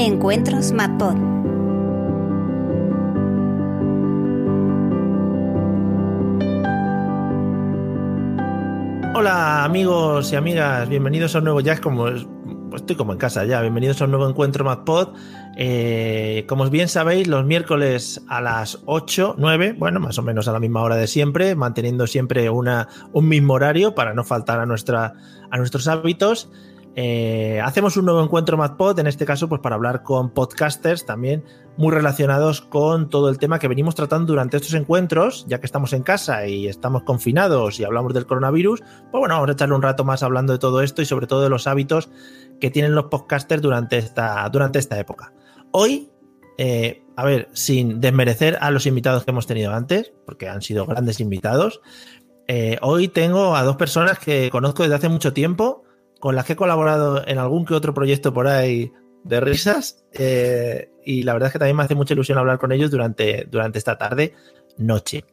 Encuentros MadPod. Hola amigos y amigas, bienvenidos a un nuevo Jack, como es- estoy como en casa ya, bienvenidos a un nuevo encuentro MadPod. Eh, como bien sabéis, los miércoles a las 8, 9, bueno, más o menos a la misma hora de siempre, manteniendo siempre una, un mismo horario para no faltar a, nuestra, a nuestros hábitos. Eh, hacemos un nuevo encuentro MadPod, en este caso, pues para hablar con podcasters también muy relacionados con todo el tema que venimos tratando durante estos encuentros, ya que estamos en casa y estamos confinados y hablamos del coronavirus, pues bueno, vamos a echarle un rato más hablando de todo esto y sobre todo de los hábitos que tienen los podcasters durante esta, durante esta época. Hoy, eh, a ver, sin desmerecer a los invitados que hemos tenido antes, porque han sido grandes invitados, eh, hoy tengo a dos personas que conozco desde hace mucho tiempo, con las que he colaborado en algún que otro proyecto por ahí de risas, eh, y la verdad es que también me hace mucha ilusión hablar con ellos durante, durante esta tarde, noche.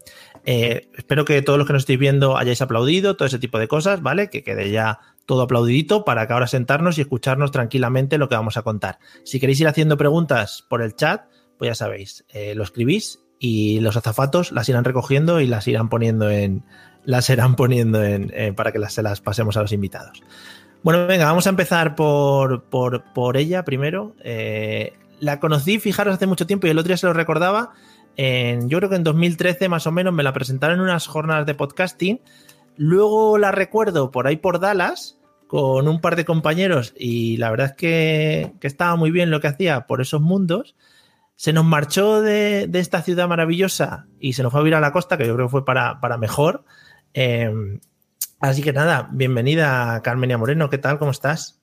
Eh, espero que todos los que nos estéis viendo hayáis aplaudido, todo ese tipo de cosas, ¿vale? Que quede ya todo aplaudidito para que ahora sentarnos y escucharnos tranquilamente lo que vamos a contar. Si queréis ir haciendo preguntas por el chat, pues ya sabéis, eh, lo escribís y los azafatos las irán recogiendo y las irán poniendo en, las irán poniendo en, para que las, se las pasemos a los invitados. Bueno, venga, vamos a empezar por, por, por ella primero. Eh, la conocí, fijaros, hace mucho tiempo y el otro día se lo recordaba. Yo creo que en 2013 más o menos me la presentaron en unas jornadas de podcasting. Luego la recuerdo por ahí por Dallas con un par de compañeros y la verdad es que, que estaba muy bien lo que hacía por esos mundos. Se nos marchó de, de, esta ciudad maravillosa y se nos fue a vivir a la costa, que yo creo que fue para, para mejor. Eh, así que nada, bienvenida Carmenia Moreno, ¿qué tal? ¿Cómo estás?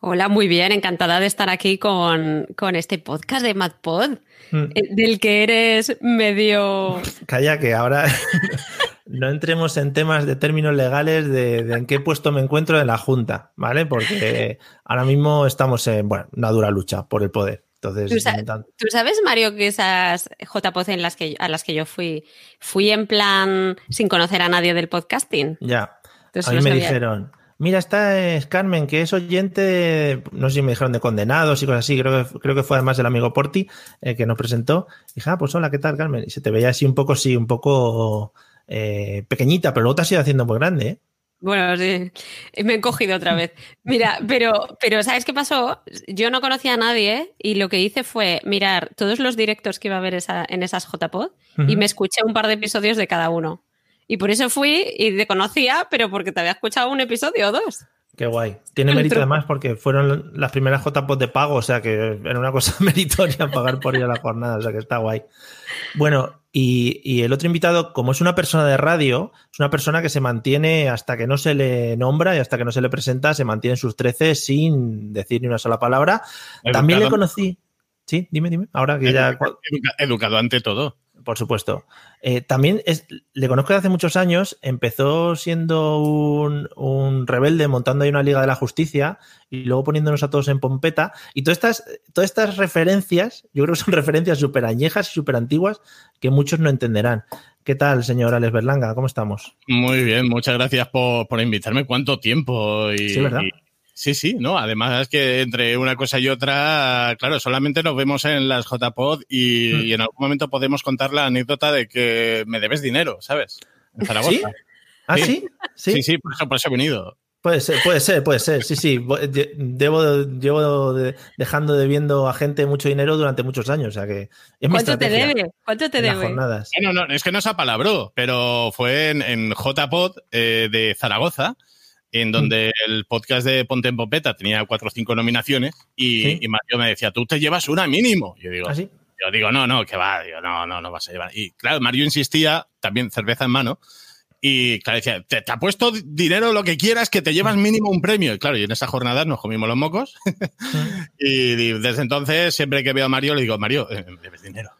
Hola, muy bien, encantada de estar aquí con, con este podcast de MadPod, mm. del que eres medio... Calla, que ahora no entremos en temas de términos legales de, de, en qué puesto me encuentro en la Junta, ¿vale? Porque ahora mismo estamos en, bueno, una dura lucha por el poder. Entonces, ¿Tú, sa ¿Tú, sabes, Mario, que esas JPOZ en las que, a las que yo fui, fui en plan sin conocer a nadie del podcasting? Ya. Entonces, a mí no me sabía. dijeron, mira, esta es Carmen, que es oyente, no sé si me dijeron de condenados y cosas así, creo que, creo que fue además el amigo Porti eh, que nos presentó. Y dije, ah, pues hola, ¿qué tal, Carmen? Y se te veía así un poco, sí, un poco eh, pequeñita, pero luego te has ido haciendo muy grande, ¿eh? Bueno, sí, me he cogido otra vez. Mira, pero, pero ¿sabes qué pasó? Yo no conocía a nadie y lo que hice fue mirar todos los directos que iba a haber esa, en esas JPod uh -huh. y me escuché un par de episodios de cada uno. Y por eso fui y te conocía, pero porque te había escuchado un episodio o dos. Qué guay. Tiene mérito además porque fueron las primeras JPod de pago, o sea que era una cosa meritoria pagar por ir a la jornada, o sea que está guay. Bueno, y, y, el otro invitado, como es una persona de radio, es una persona que se mantiene hasta que no se le nombra y hasta que no se le presenta, se mantiene en sus 13 sin decir ni una sola palabra. Educado. También le conocí. Sí, dime, dime. Ahora que ya. Educado ante todo. Por supuesto. Eh, también es, le conozco de hace muchos años. Empezó siendo un, un, rebelde montando ahí una Liga de la Justicia y luego poniéndonos a todos en pompeta. Y todas estas, todas estas referencias, yo creo que son referencias súper añejas y súper antiguas que muchos no entenderán. ¿Qué tal, señor Alex Berlanga? ¿Cómo estamos? Muy bien, muchas gracias por, por invitarme. ¿Cuánto tiempo? Y, sí, ¿verdad? Y, sí, sí, ¿no? Además es que entre una cosa y otra, claro, solamente nos vemos en las JPod y, mm. y en algún momento podemos contar la anécdota de que me debes dinero, ¿sabes? En Zaragoza. ¿Sí? ¿Ah, sí? Sí, sí, sí por, eso, por eso he venido. Puede ser, puede ser, puede ser. Sí, sí. Debo, llevo de, dejando debiendo a gente mucho dinero durante muchos años. O sea que es ¿Cuánto te debe? ¿Cuánto te debe? Jornadas. No, no, es que no se apalabró, pero fue en, en JPod eh, de Zaragoza, en donde mm. el podcast de Ponte en Popeta tenía cuatro o cinco nominaciones y, ¿Sí? y Mario me decía, tú te llevas una mínimo. Yo digo, ¿Ah, sí? yo digo, no, no, que va, digo, no, no, no vas a llevar. Y claro, Mario insistía, también cerveza en mano, y claro, decía, te, te apuesto dinero lo que quieras, que te llevas mínimo un premio. Y claro, y en esa jornada nos comimos los mocos. y, y, desde entonces, siempre que veo a Mario, le digo, Mario, eh, me debes dinero.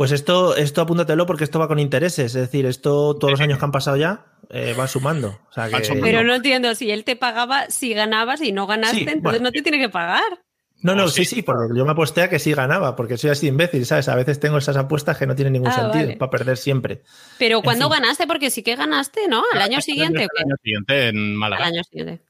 Pues esto, esto apúntatelo porque esto va con intereses. Es decir, esto todos los años que han pasado ya eh, va sumando. O sea que... Pero no entiendo, si él te pagaba, si ganabas y no ganaste, sí, entonces bueno. no te tiene que pagar. No, no, sí, sí, porque yo me aposté a que sí ganaba, porque soy así imbécil, ¿sabes? A veces tengo esas apuestas que no tienen ningún Ah, sentido, vale. para perder siempre. Pero En ¿cuándo fin. ganaste? Porque sí que ganaste, ¿no? Al año siguiente. ¿o qué? Al año siguiente en Al Málaga. año siguiente.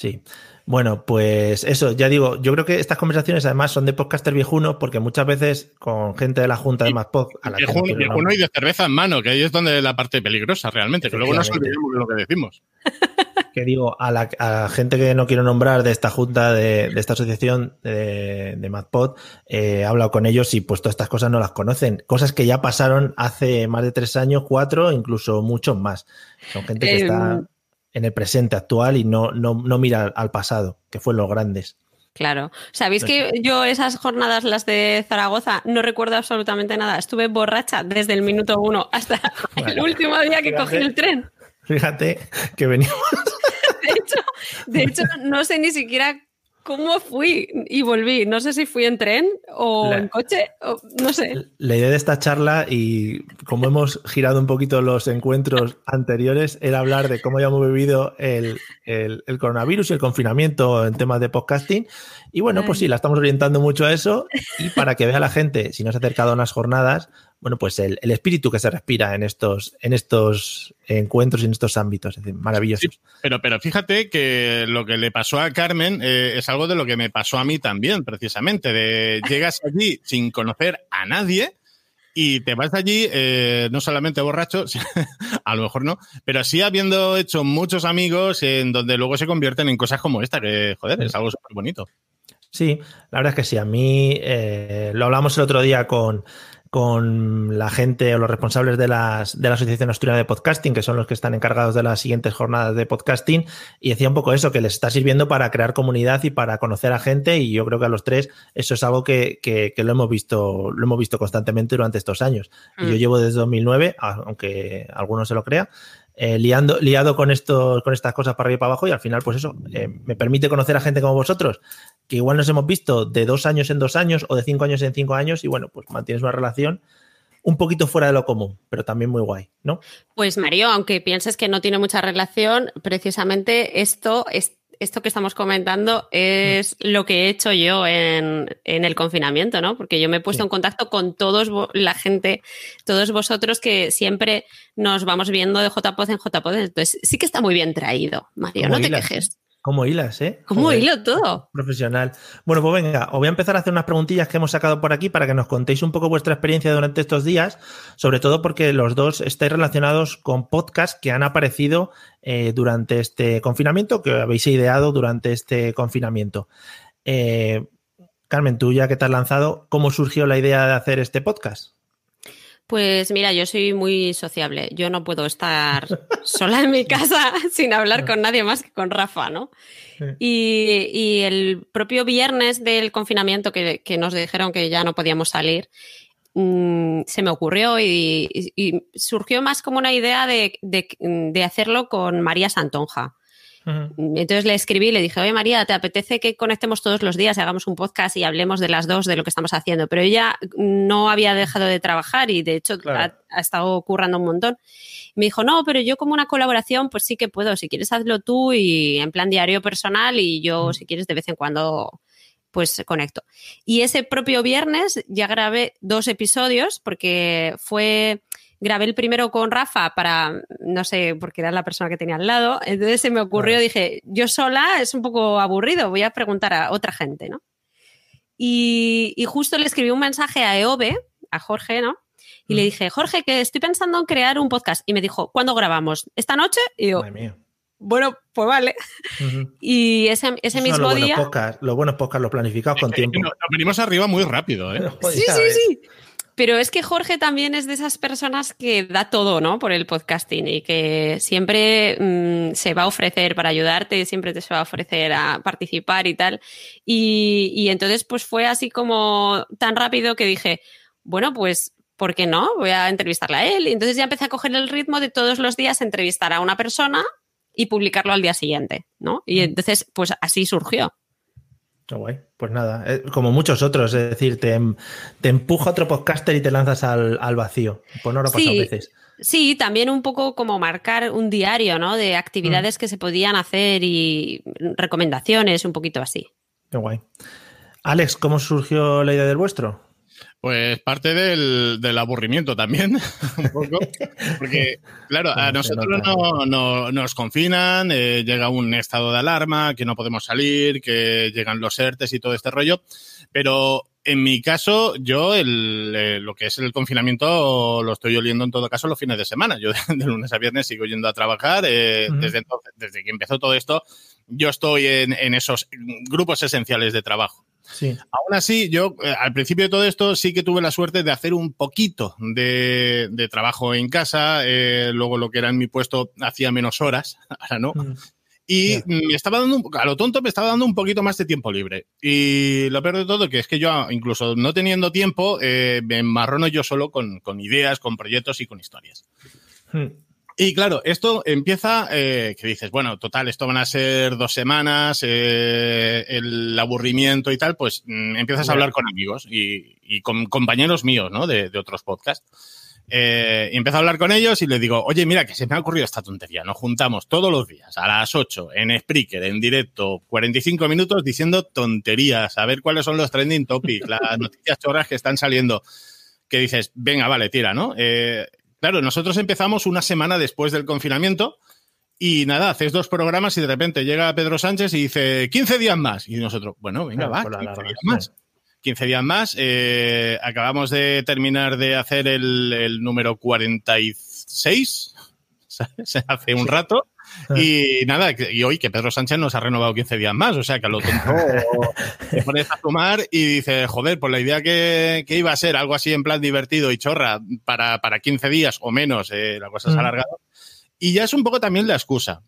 Sí. Bueno, pues eso, ya digo, yo creo que estas conversaciones además son de podcaster viejuno porque muchas veces con gente de la Junta de MacPod... A la viejuno, viejuno y de cerveza en mano, que ahí es donde la parte peligrosa realmente, que luego nos olvidemos de lo que decimos. Que digo, a la gente que no quiero nombrar de esta junta, de, esta asociación de, de MacPod, eh, he hablado con ellos y pues todas estas cosas no las conocen. Cosas que ya pasaron hace más de tres años, cuatro, incluso muchos más. Son gente que está em, en el presente actual y no, no, no mira al pasado, que fue los grandes. Claro. ¿Sabéis que yo esas jornadas, las de Zaragoza, no recuerdo absolutamente nada? Estuve borracha desde el minuto uno hasta el último día que cogí el tren. Fíjate que veníamos. De hecho, de hecho, no sé ni siquiera cómo fui y volví. No sé si fui en tren o en coche, o, no sé. La idea de esta charla y como hemos girado un poquito los encuentros anteriores era hablar de cómo habíamos vivido el, el, coronavirus y el confinamiento en temas de podcasting. Y bueno, pues sí, la estamos orientando mucho a eso y para que vea la gente, si no se ha acercado a unas jornadas, bueno, pues el, espíritu que se respira en estos, en estos encuentros y en estos ámbitos, es decir, maravillosos. pero, pero fíjate que lo que le pasó a Carmen eh, es algo de lo que me pasó a mí también, precisamente, de llegas allí sin conocer a nadie y te vas allí eh, no solamente borracho, a lo mejor no, pero sí habiendo hecho muchos amigos en donde luego se convierten en cosas como esta, que joder, es algo súper bonito. Sí, la verdad es que sí. A mí eh, lo hablamos el otro día con, con la gente o los responsables de, las, de la Asociación Asturiana de Podcasting, que son los que están encargados de las siguientes jornadas de podcasting, y decía un poco eso, que les está sirviendo para crear comunidad y para conocer a gente, y yo creo que a los tres eso es algo que, que, lo hemos visto, lo hemos visto constantemente durante estos años. Y yo mm. llevo desde 2009, aunque alguno se lo crea, eh, liando, liado con, esto, con estas cosas para arriba y para abajo y al final, pues eso, eh, me permite conocer a gente como vosotros, que igual nos hemos visto de dos años en dos años o de cinco años en cinco años y bueno, pues mantienes una relación un poquito fuera de lo común, pero también muy guay, ¿no? Pues Mario, aunque pienses que no tiene mucha relación, precisamente esto es esto que estamos comentando es lo que he hecho yo en, el confinamiento, ¿no? Porque yo me he puesto en contacto con todos la gente, todos vosotros que siempre nos vamos viendo de JPOD en JPOD. Entonces sí que está muy bien traído, Mario, no te quejes. ¿Cómo hilas, eh? ¿Cómo hilo todo? Profesional. Bueno, pues venga, os voy a empezar a hacer unas preguntillas que hemos sacado por aquí para que nos contéis un poco vuestra experiencia durante estos días, sobre todo porque los dos estáis relacionados con podcasts que han aparecido eh, durante este confinamiento, que habéis ideado durante este confinamiento. Eh, Carmen, tú ya que te has lanzado, ¿cómo surgió la idea de hacer este podcast? Pues mira, yo soy muy sociable. Yo no puedo estar sola en mi casa sin hablar con nadie más que con Rafa, ¿no? Y, el propio viernes del confinamiento que, nos dijeron que ya no podíamos salir, mm, se me ocurrió y, surgió más como una idea de hacerlo con María Santonja. Entonces le escribí y le dije, oye María, ¿te apetece que conectemos todos los días y hagamos un podcast y hablemos de las dos de lo que estamos haciendo? Pero ella no había dejado de trabajar y de hecho ha, estado currando un montón. me dijo, no, pero yo como una colaboración, pues sí que puedo. Si quieres, hazlo tú y en plan diario personal y yo, si quieres, de vez en cuando pues conecto. Y ese propio viernes ya grabé dos episodios porque fue grabé el primero con Rafa para, no sé, porque era la persona que tenía al lado. Entonces se me ocurrió, dije, yo sola es un poco aburrido, voy a preguntar a otra gente, ¿no? Y, justo le escribí un mensaje a Eove, a Jorge, ¿no? Y le dije, Jorge, que estoy pensando en crear un podcast. Y me dijo, ¿cuándo grabamos? ¿Esta noche? Y yo, bueno, pues vale. Y ese, ese mismo día. los buenos podcasts los planificados con tiempo. Nos, venimos arriba muy rápido, ¿eh? sí, sí, sí. Pero es que Jorge también es de esas personas que da todo, ¿no? Por el podcasting y que siempre mm, se va a ofrecer para ayudarte, siempre te se va a ofrecer a participar y tal. Y, y entonces, pues fue así como tan rápido que dije, bueno, pues ¿por qué no? Voy a entrevistarle a él. Y entonces ya empecé a coger el ritmo de todos los días entrevistar a una persona y publicarlo al día siguiente, ¿no? Y mm. entonces, pues así surgió. Guay. Pues nada, eh, como muchos otros, es decir, te, em, te empuja otro podcaster y te lanzas al, vacío. Pues no lo pasa veces. Sí, también un poco como marcar un diario, ¿no? De actividades mm. que se podían hacer y recomendaciones, un poquito así. Qué guay. Alex, ¿cómo surgió la idea del vuestro? Pues parte del, del aburrimiento también, un poco, porque claro, a nosotros no, no, nos confinan, eh, llega un estado de alarma, que no podemos salir, que llegan los ERTES y todo este rollo, pero en mi caso, yo el, eh, lo que es el confinamiento lo estoy oliendo en todo caso los fines de semana. Yo de, lunes a viernes sigo yendo a trabajar. Eh, desde, entonces, desde que empezó todo esto, yo estoy en, en esos grupos esenciales de trabajo. Sí. Aún así, yo eh, al principio de todo esto sí que tuve la suerte de hacer un poquito de, de trabajo en casa. Eh, luego lo que era en mi puesto hacía menos horas, ahora no. Mm. Y me estaba dando, un- a lo tonto, me estaba dando un poquito más de tiempo libre. Y lo peor de todo, que es que yo, incluso no teniendo tiempo, eh, me enmarrono yo solo con, con ideas, con proyectos y con historias. Mm. Y claro, esto empieza, eh, que dices, bueno, total, esto van a ser dos semanas, eh, el aburrimiento y tal, pues mm, empiezas a hablar con amigos y, y con compañeros míos, ¿no? De, de otros podcasts. Eh, y empiezo a hablar con ellos y les digo, oye, mira, que se me ha ocurrido esta tontería. Nos juntamos todos los días a las 8 en Spreaker, en directo, 45 minutos diciendo tonterías, a ver cuáles son los trending topics, las noticias chorras que están saliendo. Que dices, venga, vale, tira, ¿no? Eh, claro, nosotros empezamos una semana después del confinamiento y nada, haces dos programas y de repente llega Pedro Sánchez y dice 15 días más. Y nosotros, bueno, venga, Claro, va, por la 15 larga, días más. 15 días más. eh, acabamos de terminar de hacer el, el número 46, ¿sabes? Hace un Sí. rato. Y nada, y hoy que Pedro Sánchez nos ha renovado 15 días más, o sea que a lo tonto te pones a sumar y dices, joder, pues la idea que, que iba a ser algo así en plan divertido y chorra para, para 15 días o menos, eh, la cosa se ha Mm. alargado. Y ya es un poco también la excusa.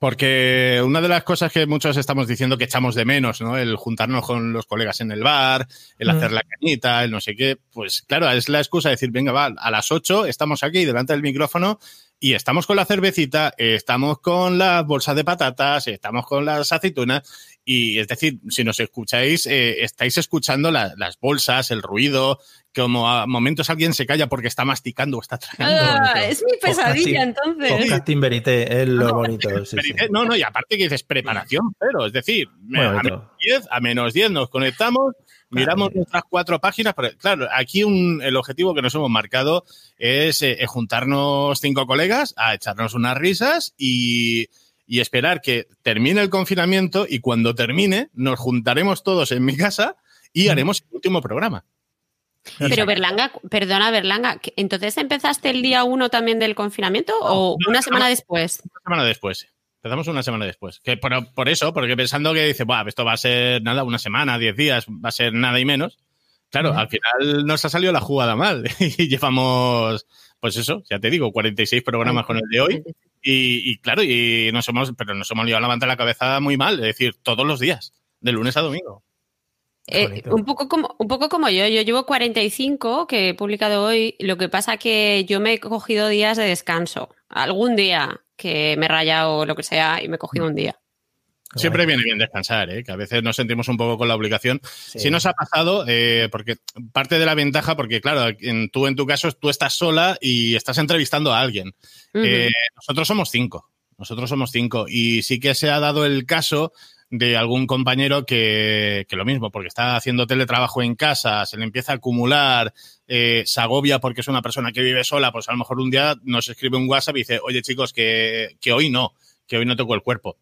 Porque una de las cosas que muchos estamos diciendo que echamos de menos, ¿no? El juntarnos con los colegas en el bar, el Mm. hacer la cañita, el no sé qué, pues claro, es la excusa de decir, venga, va, a las 8 estamos aquí delante del micrófono y estamos con la cervecita, estamos con las bolsas de patatas, estamos con las aceitunas y es decir, si nos escucháis, eh, estáis escuchando la- las bolsas, el ruido, como a momentos alguien se calla porque está masticando o está tragando. Ah, es mi pesadilla, entonces. Podcasting verité es lo bonito. sí, sí. Pero, No, no, y aparte que dices preparación, pero es decir, a menos 10, a menos 10 nos conectamos, miramos Claro. nuestras cuatro páginas, pero claro, aquí un, el objetivo que nos hemos marcado es eh, juntarnos cinco colegas a echarnos unas risas y, y esperar que termine el confinamiento y cuando termine nos juntaremos todos en mi casa y Mm. haremos el último programa. Pero Berlanga, perdona Berlanga, ¿que- ¿entonces empezaste el día uno también del confinamiento o no, una semana no. después? Una semana después. Empezamos una semana después. Que por, por eso, porque pensando que dice, "Buah, esto va a ser nada, una semana, diez días, va a ser nada y menos. Claro, Ujú. al final nos ha salido la jugada mal. y llevamos, pues eso, ya te digo, 46 programas con el de hoy. Y, y claro, y nos hemos, pero nos hemos liado la manta en la cabeza muy mal, es decir, todos los días, de lunes a domingo. Eh, un, poco como, un poco como yo, yo llevo 45 que he publicado hoy, lo que pasa que yo me he cogido días de descanso, algún día que me he rayado o lo que sea y me he cogido un día. Siempre viene bien descansar, ¿eh? que a veces nos sentimos un poco con la obligación. Sí. Si nos ha pasado, eh, porque parte de la ventaja, porque claro, en, tú en tu caso tú estás sola y estás entrevistando a alguien. Eh, nosotros somos cinco. Nosotros somos cinco. Y sí que se ha dado el caso de algún compañero que, que lo mismo, porque está haciendo teletrabajo en casa, se le empieza a acumular, eh, se agobia porque es una persona que vive sola, pues a lo mejor un día nos escribe un WhatsApp y dice, oye chicos, que, que hoy no, que hoy no tengo el cuerpo.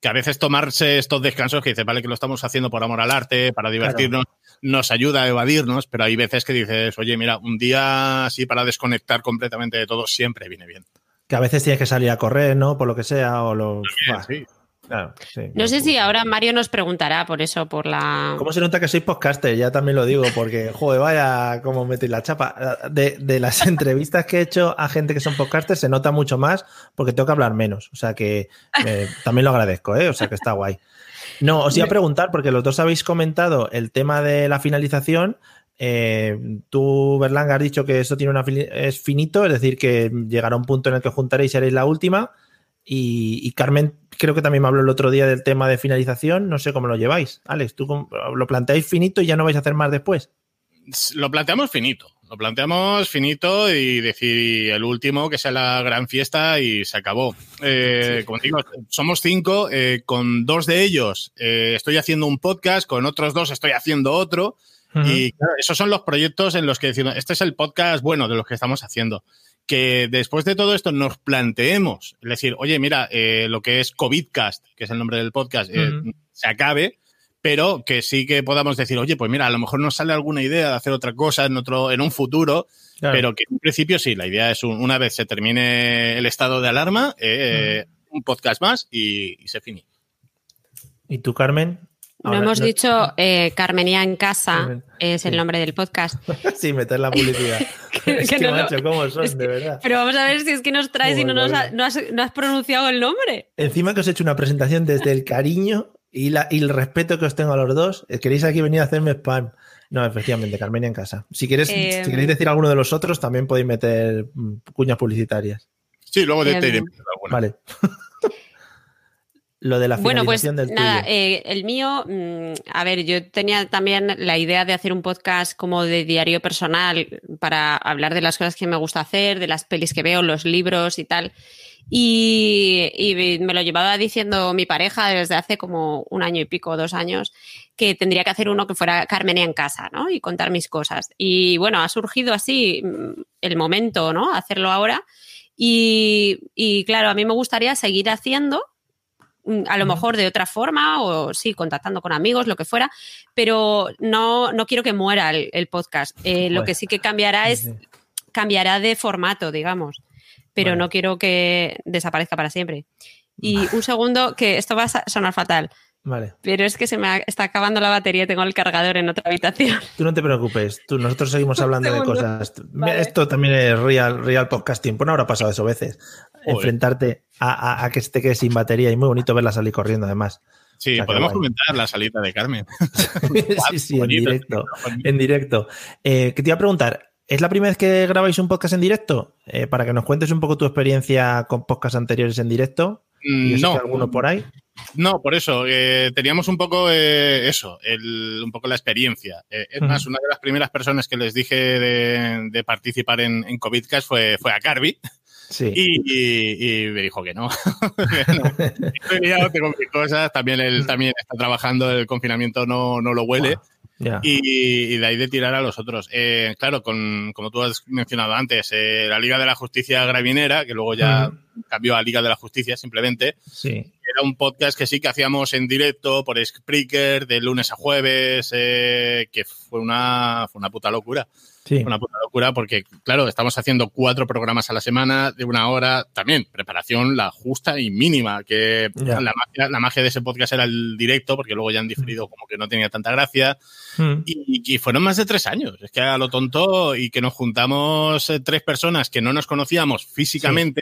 Que a veces tomarse estos descansos que dice, vale, que lo estamos haciendo por amor al arte, para divertirnos, nos ayuda a evadirnos, pero hay veces que dices, oye, mira, un día así para desconectar completamente de todo siempre viene bien. Que a veces tienes que salir a correr, ¿no? Por lo que sea, o lo. Sí. Claro, sí. No sé si ahora Mario nos preguntará por eso, por la... ¿Cómo se nota que soy podcaster? Ya también lo digo, porque, joder, vaya cómo metéis la chapa. De, de las entrevistas que he hecho a gente que son podcasters se nota mucho más porque tengo que hablar menos. O sea que eh, también lo agradezco, ¿eh? O sea que está guay. No, os iba a preguntar, porque los dos habéis comentado el tema de la finalización. Eh, tú, Berlanga, has dicho que eso tiene una es finito, es decir, que llegará un punto en el que juntaréis y haréis la última. Y, y Carmen, creo que también me habló el otro día del tema de finalización. No sé cómo lo lleváis. Alex, ¿tú lo planteáis finito y ya no vais a hacer más después? Lo planteamos finito. Lo planteamos finito y decir el último que sea la gran fiesta y se acabó. Eh, Como digo, somos cinco. eh, con dos de ellos eh, estoy haciendo un podcast, con otros dos estoy haciendo otro. Y claro, esos son los proyectos en los que decimos, este es el podcast bueno de los que estamos haciendo. Que después de todo esto nos planteemos, es decir, oye, mira, eh, lo que es COVIDcast, que es el nombre del podcast, eh, se acabe, pero que sí que podamos decir, oye, pues mira, a lo mejor nos sale alguna idea de hacer otra cosa en otro, en un futuro, pero que en principio sí, la idea es una vez se termine el estado de alarma, eh, un podcast más y, se finí. ¿Y tú, Carmen? No hemos dicho eh, Carmenía en casa, es el nombre del podcast. sí, meter la publicidad. es que, macho, ¿cómo son, de verdad? Pero vamos a ver si es que nos traes y no, nos no, has, no, has, pronunciado el nombre. Encima que os he hecho una presentación desde el cariño y, la, y el respeto que os tengo a los dos. ¿Queréis aquí venir a hacerme spam? No, efectivamente, Carmenia en casa. Si, quieres, si queréis decir alguno de los otros, también podéis meter mm, cuñas publicitarias. Sí, luego de, alguna. Vale. Lo de la Bueno, pues del nada, tuyo. eh, el mío, mm, a ver, yo tenía también la idea de hacer un podcast como de diario personal para hablar de las cosas que me gusta hacer, de las pelis que veo, los libros y tal. Y, y me lo llevaba diciendo mi pareja desde hace como un año y pico, dos años, que tendría que hacer uno que fuera Carmenia en casa, ¿no? Y contar mis cosas. Y bueno, ha surgido así mm, el momento, ¿no? Hacerlo ahora. Y, y claro, a mí me gustaría seguir haciendo, a lo mejor de otra forma o sí, contactando con amigos, lo que fuera, pero no, no quiero que muera el, el podcast. Eh, lo que sí que cambiará es, cambiará de formato, digamos, pero no quiero que desaparezca para siempre. Y un segundo, que esto va a sonar fatal, Vale. pero es que se me ha- está acabando la batería y tengo el cargador en otra habitación. Tú no te preocupes, tú, nosotros seguimos hablando de cosas. Vale. Esto también es real, real podcasting. Pues no habrá pasado eso veces. Joder. Enfrentarte a, a- a que se te quede sin batería y muy bonito verla salir corriendo además. Sí, O sea, que podemos comentar la salida de Carmen. sí, sí, en directo. En directo. Eh, que te iba a preguntar, ¿es la primera vez que grabáis un podcast en directo? Eh, para que nos cuentes un poco tu experiencia con podcasts anteriores en directo. Mm, sé No, que alguno por ahí. No, por eso. eh, teníamos un poco eh, eso, el- un poco la experiencia. Eh, es más, una de las primeras personas que les dije de, de participar en, en COVIDcast fue, fue a Carby Sí. y, y- y me dijo que no. No. Estoy liado, tengo mis cosas. También él también está trabajando, el confinamiento no, no lo huele. Y, y de ahí de tirar a los otros. Eh, claro, con, como tú has mencionado antes, eh, la Liga de la Justicia Gravinera, que luego ya cambió a Liga de la Justicia simplemente, Sí. era un podcast que sí que hacíamos en directo por Spreaker de lunes a jueves, eh, que fue una, fue una puta locura. Sí. Una puta locura porque, claro, estamos haciendo cuatro programas a la semana de una hora. También, preparación la justa y mínima, que la magia, la magia de ese podcast era el directo, porque luego ya han diferido como que no tenía tanta gracia. Mm. Y, y fueron más de tres años. Es que a lo tonto y que nos juntamos eh, tres personas que no nos conocíamos físicamente.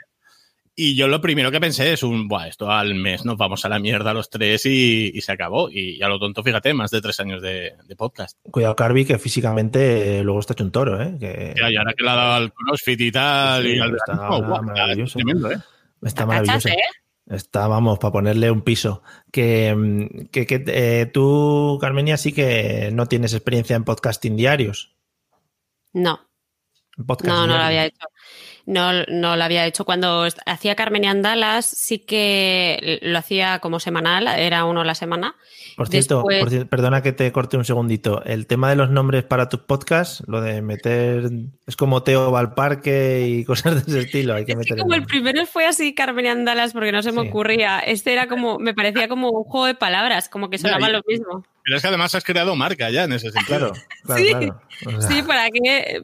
Y yo lo primero que pensé es un, Buah, esto al mes nos vamos a la mierda los tres y, y se acabó. Y, a lo tonto, fíjate, más de tres años de, de podcast. Cuidado, Carby, que físicamente eh, luego está hecho un toro, ¿eh? Que Ya, y ahora que le ha dado al CrossFit y tal, Sí, y al está maravilloso. tremendo, ¿eh? está ¿Cachas, maravilloso. eh? Está, vamos, para ponerle un piso. Que, mm, que, que, eh, tú, Carmenia, sí que no tienes experiencia en podcasting diarios. No, podcast no, no lo había hecho. No, no lo había hecho. Cuando hacía Carmen y Andalas, sí que lo hacía como semanal, era uno a la semana. Por cierto, Después- por cierto, perdona que te corte un segundito. El tema de los nombres para tus podcasts, lo de meter. Es como Teo va al parque y cosas de ese estilo. Hay que Es que meter. como el primero fue así Carmen y Andalas porque no se me Sí. ocurría. Este era como, me parecía como un juego de palabras, como que sonaba y- lo mismo. Pero es que además has creado marca ya en ese sentido. Claro, claro, Sí. claro. O sea, Sí, para que.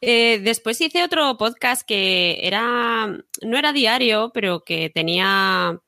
eh, después hice otro podcast que era. No era diario, pero que tenía.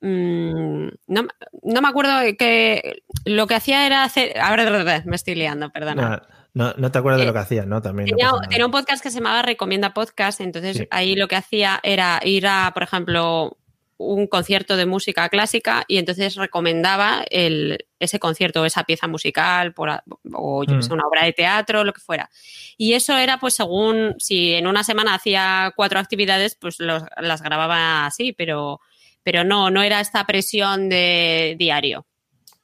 mm, no, no me acuerdo que lo que hacía era hacer. Ahora me estoy liando, perdona. no, no, no te acuerdas de Eh, lo que hacías, ¿no? También. Tenía, un podcast que se llamaba Recomienda Podcast, entonces Sí. ahí lo que hacía era ir a, por ejemplo, un concierto de música clásica y entonces recomendaba el, ese concierto o esa pieza musical por, o yo sé, Mm. una obra de teatro, lo que fuera. Y eso era pues según, si en una semana hacía cuatro actividades, pues los- las grababa así, pero, pero no, no era esta presión de diario.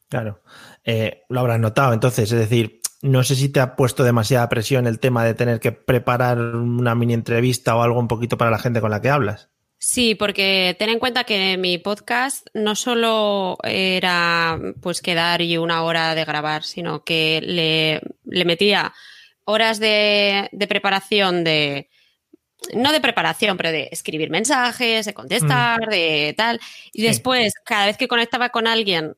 Claro. Eh, lo habrás notado, entonces, es decir, no sé si te ha puesto demasiada presión el tema de tener que preparar una mini entrevista o algo un poquito para la gente con la que hablas. Sí, porque ten en cuenta que mi podcast no solo era pues quedar y una hora de grabar, sino que le, le metía horas de, de, preparación de. No de preparación, pero de escribir mensajes, de contestar, mm. de tal. Y sí. después, cada vez que conectaba con alguien,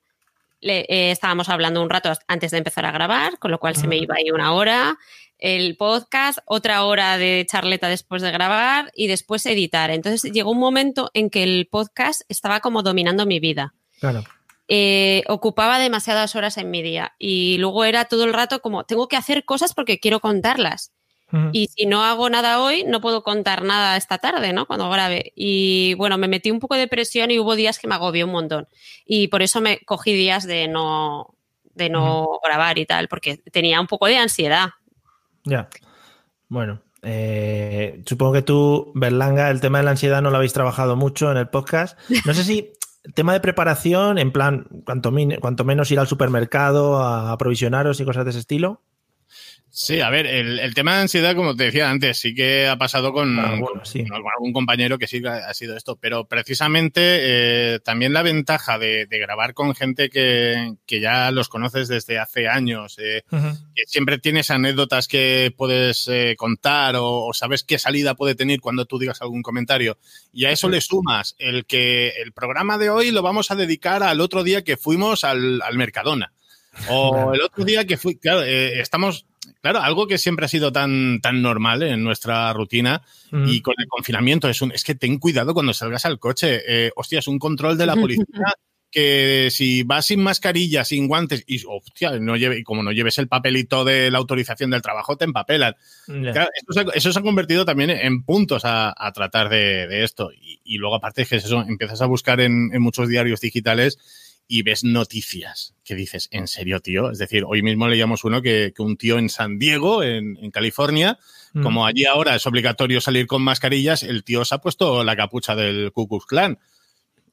le, eh, estábamos hablando un rato antes de empezar a grabar, con lo cual mm. se me iba ahí una hora el podcast, otra hora de charleta después de grabar y después editar. Entonces llegó un momento en que el podcast estaba como dominando mi vida. Claro. Eh, ocupaba demasiadas horas en mi día y luego era todo el rato como, tengo que hacer cosas porque quiero contarlas. Uh -huh. Y si no hago nada hoy, no puedo contar nada esta tarde, ¿no? Cuando grabe. Y bueno, me metí un poco de presión y hubo días que me agobió un montón. Y por eso me cogí días de no, de no uh -huh. grabar y tal, porque tenía un poco de ansiedad. Ya. Bueno, eh, supongo que tú, Berlanga, el tema de la ansiedad no lo habéis trabajado mucho en el podcast. No sé si tema de preparación, en plan, cuanto, cuanto menos ir al supermercado a aprovisionaros y cosas de ese estilo. Sí, a ver, el, el, tema de ansiedad, como te decía antes, sí que ha pasado con, ah, bueno, sí. con algún compañero que sí ha sido esto, pero precisamente eh, también la ventaja de, de grabar con gente que, que, ya los conoces desde hace años, eh, uh -huh. que siempre tienes anécdotas que puedes eh, contar o, o, sabes qué salida puede tener cuando tú digas algún comentario, y a eso le sumas el que el programa de hoy lo vamos a dedicar al otro día que fuimos al, al Mercadona. O el otro día que fui, claro, eh, estamos Claro, algo que siempre ha sido tan, tan normal en nuestra rutina mm. y con el confinamiento es un, es que ten cuidado cuando salgas al coche. Eh, hostia, es un control de la policía que si vas sin mascarilla, sin guantes y, hostia, no lleve, y como no lleves el papelito de la autorización del trabajo, te empapelan. Yeah. Claro, eso, se, eso, se, ha convertido también en puntos a, a tratar de, de esto. Y, y, luego, aparte, es que eso, empiezas a buscar en, en muchos diarios digitales y ves noticias que dices, ¿en serio, tío? Es decir, hoy mismo leíamos uno que, que un tío en San Diego, en, en California, mm. como allí ahora es obligatorio salir con mascarillas, el tío se ha puesto la capucha del Ku Klux Klan.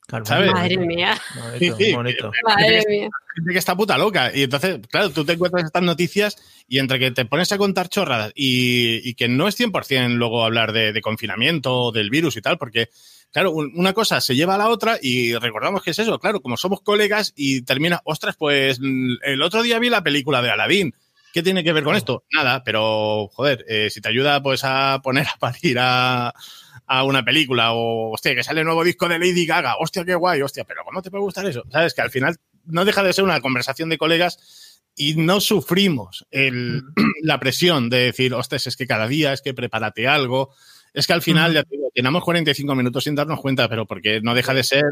Claro, ¿sabes? Madre mía. Bonito, sí, sí. bonito. Madre mía. Gente que está puta loca. Y entonces, claro, tú te encuentras estas noticias y entre que te pones a contar chorradas y, y que no es 100% luego hablar de, de confinamiento, del virus y tal, porque claro, una cosa se lleva a la otra y recordamos que es eso, claro, como somos colegas y termina, ostras, pues mm, el otro día vi la película de Aladdin. ¿Qué tiene que ver con esto? Nada, pero joder, eh, si te ayuda pues a poner a parir a, a, una película o, hostia, que sale el nuevo disco de Lady Gaga, hostia, qué guay, hostia, pero ¿cómo te puede gustar eso? Sabes que al final no deja de ser una conversación de colegas y no sufrimos el, la presión de decir, ostras, es que cada día, es que prepárate algo, es que al final, ya te digo, llenamos 45 minutos sin darnos cuenta, pero porque no deja de ser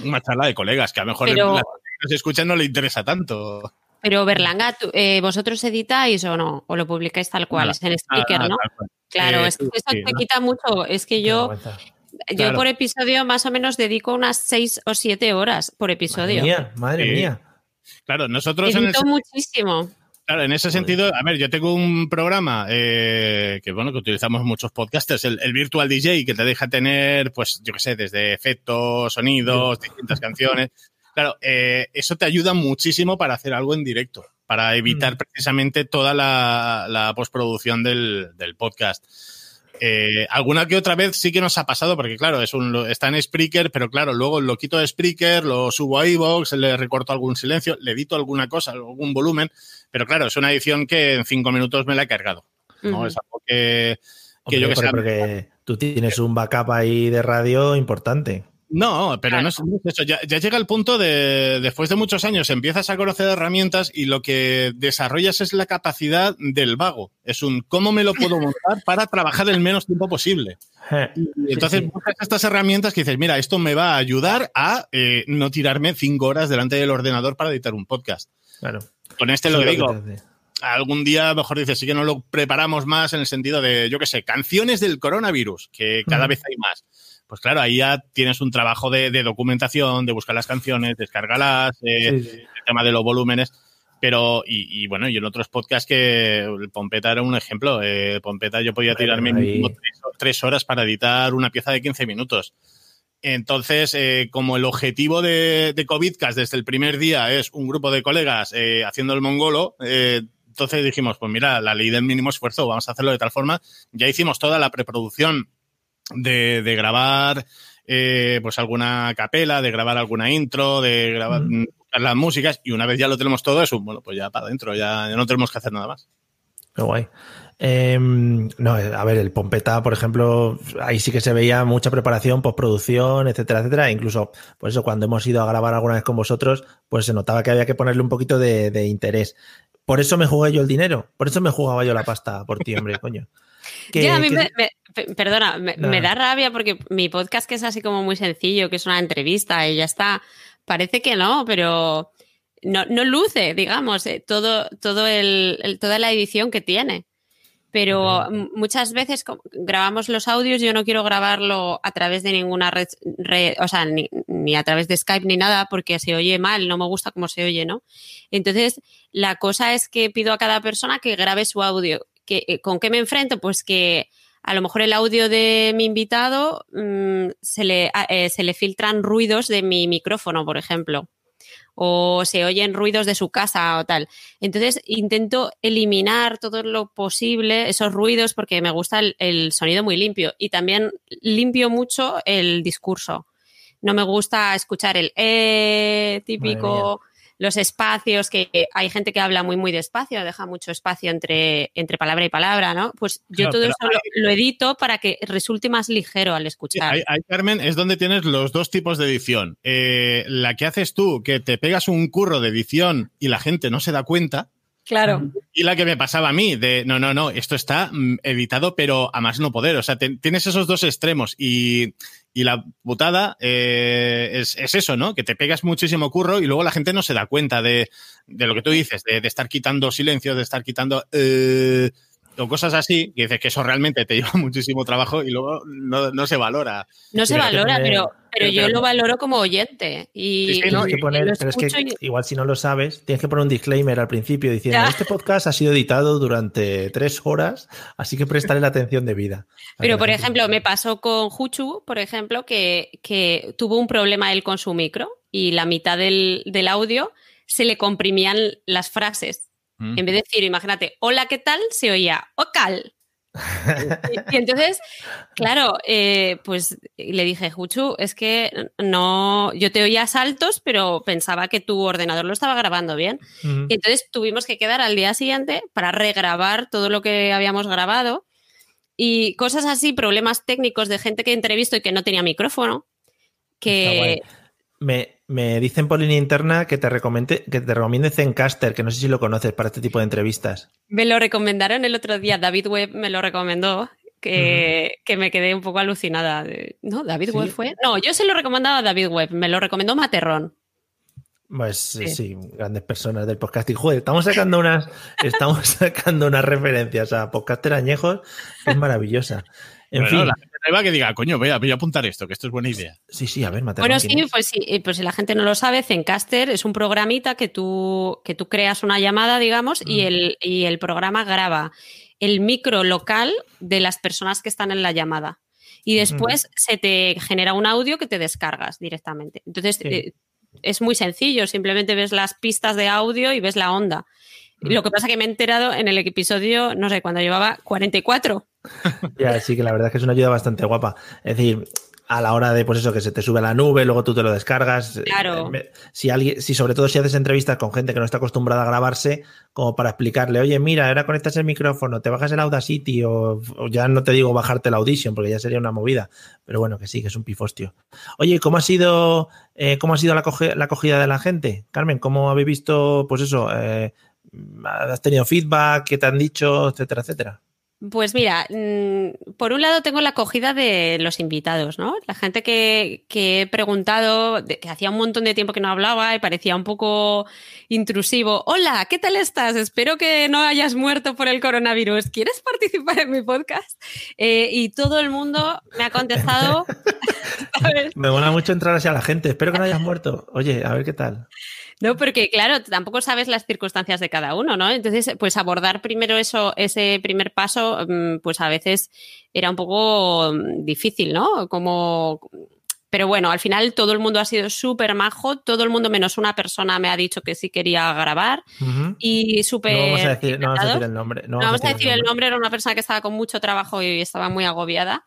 una charla de colegas, que a lo mejor pero, la que nos escuchan no le interesa tanto. Pero Berlanga, eh, ¿vosotros editáis o no? ¿O lo publicáis tal cual? Es en speaker, ah, ¿no? Claro, eh, es que eso sí, te quita mucho. Es que yo, yo claro. por episodio más o menos dedico unas 6 o 7 horas por episodio. Madre mía, madre mía. Claro, nosotros... Edito en el... muchísimo. Claro, en ese sentido, a ver, yo tengo un programa eh, que, bueno, que utilizamos muchos podcasters, el, el, Virtual DJ, que te deja tener, pues, yo qué sé, desde efectos, sonidos, distintas canciones. Claro, eh, eso te ayuda muchísimo para hacer algo en directo, para evitar mm. precisamente toda la, la postproducción del, del podcast. Eh, alguna que otra vez sí que nos ha pasado, porque claro, es un, está en Spreaker, pero claro, luego lo quito de Spreaker, lo subo a iVoox, le recorto algún silencio, le edito alguna cosa, algún volumen, pero claro, es una edición que en cinco minutos me la he cargado. ¿no? Es algo que, que Hombre, yo que sé. Porque tú tienes un backup ahí de radio importante. No, pero no es, eso. Ya, ya, llega el punto de, después de muchos años, empiezas a conocer herramientas y lo que desarrollas es la capacidad del vago. Es un cómo me lo puedo montar para trabajar el menos tiempo posible. Y entonces sí, sí. buscas estas herramientas que dices, mira, esto me va a ayudar a eh, no tirarme cinco horas delante del ordenador para editar un podcast. Claro. Con este lo digo. Algún día, mejor dices, sí que no lo preparamos más en el sentido de, yo qué sé, canciones del coronavirus, que cada uh -huh. vez hay más pues claro, ahí ya tienes un trabajo de, de documentación, de buscar las canciones, descargarlas, eh, sí, sí. el tema de los volúmenes. Pero, y, y, bueno, y en otros podcasts que el Pompeta era un ejemplo. Eh, Pompeta yo podía tirarme tres, tres, horas para editar una pieza de 15 minutos. Entonces, eh, como el objetivo de, de COVIDcast desde el primer día es un grupo de colegas eh, haciendo el mongolo, entonces dijimos, pues mira, la ley del mínimo esfuerzo, vamos a hacerlo de tal forma. Ya hicimos toda la preproducción de, de grabar eh, pues alguna capela, de grabar alguna intro, de grabar mm, las músicas y una vez ya lo tenemos todo eso, bueno, pues ya para adentro, ya, no tenemos que hacer nada más. Qué guay. Em, no, a ver, el Pompeta, por ejemplo, ahí sí que se veía mucha preparación, postproducción, etcétera, etcétera. Incluso, por eso, cuando hemos ido a grabar alguna vez con vosotros, pues se notaba que había que ponerle un poquito de, interés. Por eso me jugué yo el dinero, por eso me jugaba yo la pasta por ti, hombre, coño. Ya, a mí me, perdona, me, da rabia porque mi podcast que es así como muy sencillo, que es una entrevista y ya está, parece que no, pero no, no luce, digamos, eh, todo, todo el, toda la edición que tiene. Pero muchas veces grabamos los audios, yo no quiero grabarlo a través de ninguna red, o sea, ni, ni, a través de Skype ni nada, porque se oye mal, no me gusta cómo se oye, ¿no? Entonces, la cosa es que pido a cada persona que grabe su audio. Que, eh, ¿Con qué me enfrento? Pues que a lo mejor el audio de mi invitado mm, se, le, eh, se le filtran ruidos de mi micrófono, por ejemplo o se oyen ruidos de su casa o tal. Entonces intento eliminar todo lo posible esos ruidos porque me gusta el, sonido muy limpio y también limpio mucho el discurso. No me gusta escuchar el eh típico los espacios, que hay gente que habla muy, muy despacio, deja mucho espacio entre, entre palabra y palabra, ¿no? Pues yo todo eso lo, edito para que resulte más ligero al escuchar. Ahí, Carmen, es donde tienes los dos tipos de edición. Eh, la que haces tú, que te pegas un curro de edición y la gente no se da cuenta, Claro. Y la que me pasaba a mí, de no, no, no, esto está mm, editado, pero a más no poder. O sea, tienes esos dos extremos y, la putada eh, es, eso, ¿no? Que te pegas muchísimo curro y luego la gente no se da cuenta de, lo que tú dices, de, estar quitando silencio, de estar quitando. Eh, o cosas así, que dices que eso realmente te lleva muchísimo trabajo y luego no, se valora. No se valora, pero, pero yo lo valoro como oyente. Y, pero es que igual si no lo sabes, tienes que poner un disclaimer al principio diciendo, este podcast ha sido editado durante tres horas, así que prestaré la atención debida. Pero, por ejemplo, me pasó con Juchu, por ejemplo, que, que, tuvo un problema él con su micro y la mitad del, del audio se le comprimían las frases. En vez de decir, imagínate, hola, ¿qué tal? Se oía, ocal. y, entonces, claro, eh, pues le dije, Juchu, es que no, yo te oía saltos, pero pensaba que tu ordenador lo estaba grabando bien. Y entonces tuvimos que quedar al día siguiente para regrabar todo lo que habíamos grabado y cosas así, problemas técnicos de gente que entrevisto y que no tenía micrófono. Que, me, me, dicen por línea interna que te, recomiende, que te recomiende Zencaster, que no sé si lo conoces para este tipo de entrevistas. Me lo recomendaron el otro día, David Webb me lo recomendó, que, me quedé un poco alucinada. ¿No? ¿David Webb fue? No, yo se lo recomendaba a David Webb, me lo recomendó Materrón. Pues sí. grandes personas del podcasting. Joder, estamos sacando unas, estamos sacando unas referencias a podcaster añejos, es maravillosa. En fin. La que diga, coño, voy a, voy a, apuntar esto, que esto es buena idea. Sí, sí, a ver, Mateo. Bueno, sí, pues sí, pues si la gente no lo sabe, Zencaster es un programita que tú, que tú creas una llamada, digamos, y, mm. el, y el programa graba el micro local de las personas que están en la llamada. Y después se te genera un audio que te descargas directamente. Entonces, eh, es muy sencillo, simplemente ves las pistas de audio y ves la onda. Mm. Lo que pasa que me he enterado en el episodio, no sé, cuando llevaba 44. ya, sí, que la verdad es que es una ayuda bastante guapa. Es decir, a la hora de, pues eso, que se te sube a la nube, luego tú te lo descargas. Claro. Si alguien, si sobre todo si haces entrevistas con gente que no está acostumbrada a grabarse, como para explicarle, oye, mira, ahora conectas el micrófono, te bajas el Audacity, o, o ya no te digo bajarte el Audition, porque ya sería una movida. Pero bueno, que sí, que es un pifostio. Oye, ¿cómo ha sido, eh, cómo ha sido la, acogida de la gente? Carmen, ¿cómo habéis visto, pues eso, eh, has tenido feedback, qué te han dicho, etcétera, etcétera? Pues mira, mm, por un lado tengo la acogida de los invitados, ¿no? La gente que, he preguntado, que hacía un montón de tiempo que no hablaba y parecía un poco intrusivo. Hola, ¿qué tal estás? Espero que no hayas muerto por el coronavirus. ¿Quieres participar en mi podcast? Eh, y todo el mundo me ha contestado. me mola mucho entrar hacia la gente. Espero que no hayas muerto. Oye, a ver qué tal. No, porque claro, tampoco sabes las circunstancias de cada uno, ¿no? Entonces, pues abordar primero eso, ese primer paso, mm, pues a veces era un poco mm, difícil, ¿no? Como pero bueno, al final todo el mundo ha sido súper majo, todo el mundo menos una persona me ha dicho que sí quería grabar y súper... No vamos a decir, no vamos a decir el nombre. No, vamos, a decir, el, nombre. era una persona que estaba con mucho trabajo y estaba muy agobiada.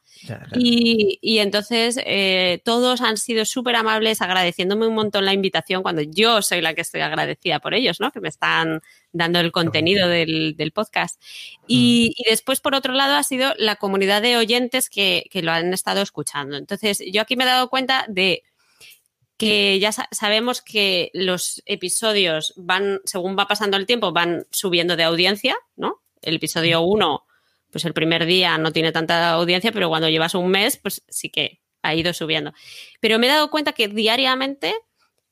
Y, entonces eh, todos han sido súper amables, agradeciéndome un montón la invitación cuando yo soy la que estoy agradecida por ellos, ¿no? Que me están dando el contenido del, podcast. Y, después, por otro lado, ha sido la comunidad de oyentes que, lo han estado escuchando. Entonces, yo aquí me he dado cuenta de que ya sabemos que los episodios van, según va pasando el tiempo, van subiendo de audiencia, ¿no? El episodio 1, pues el primer día no tiene tanta audiencia, pero cuando llevas un mes, pues sí que ha ido subiendo. Pero me he dado cuenta que diariamente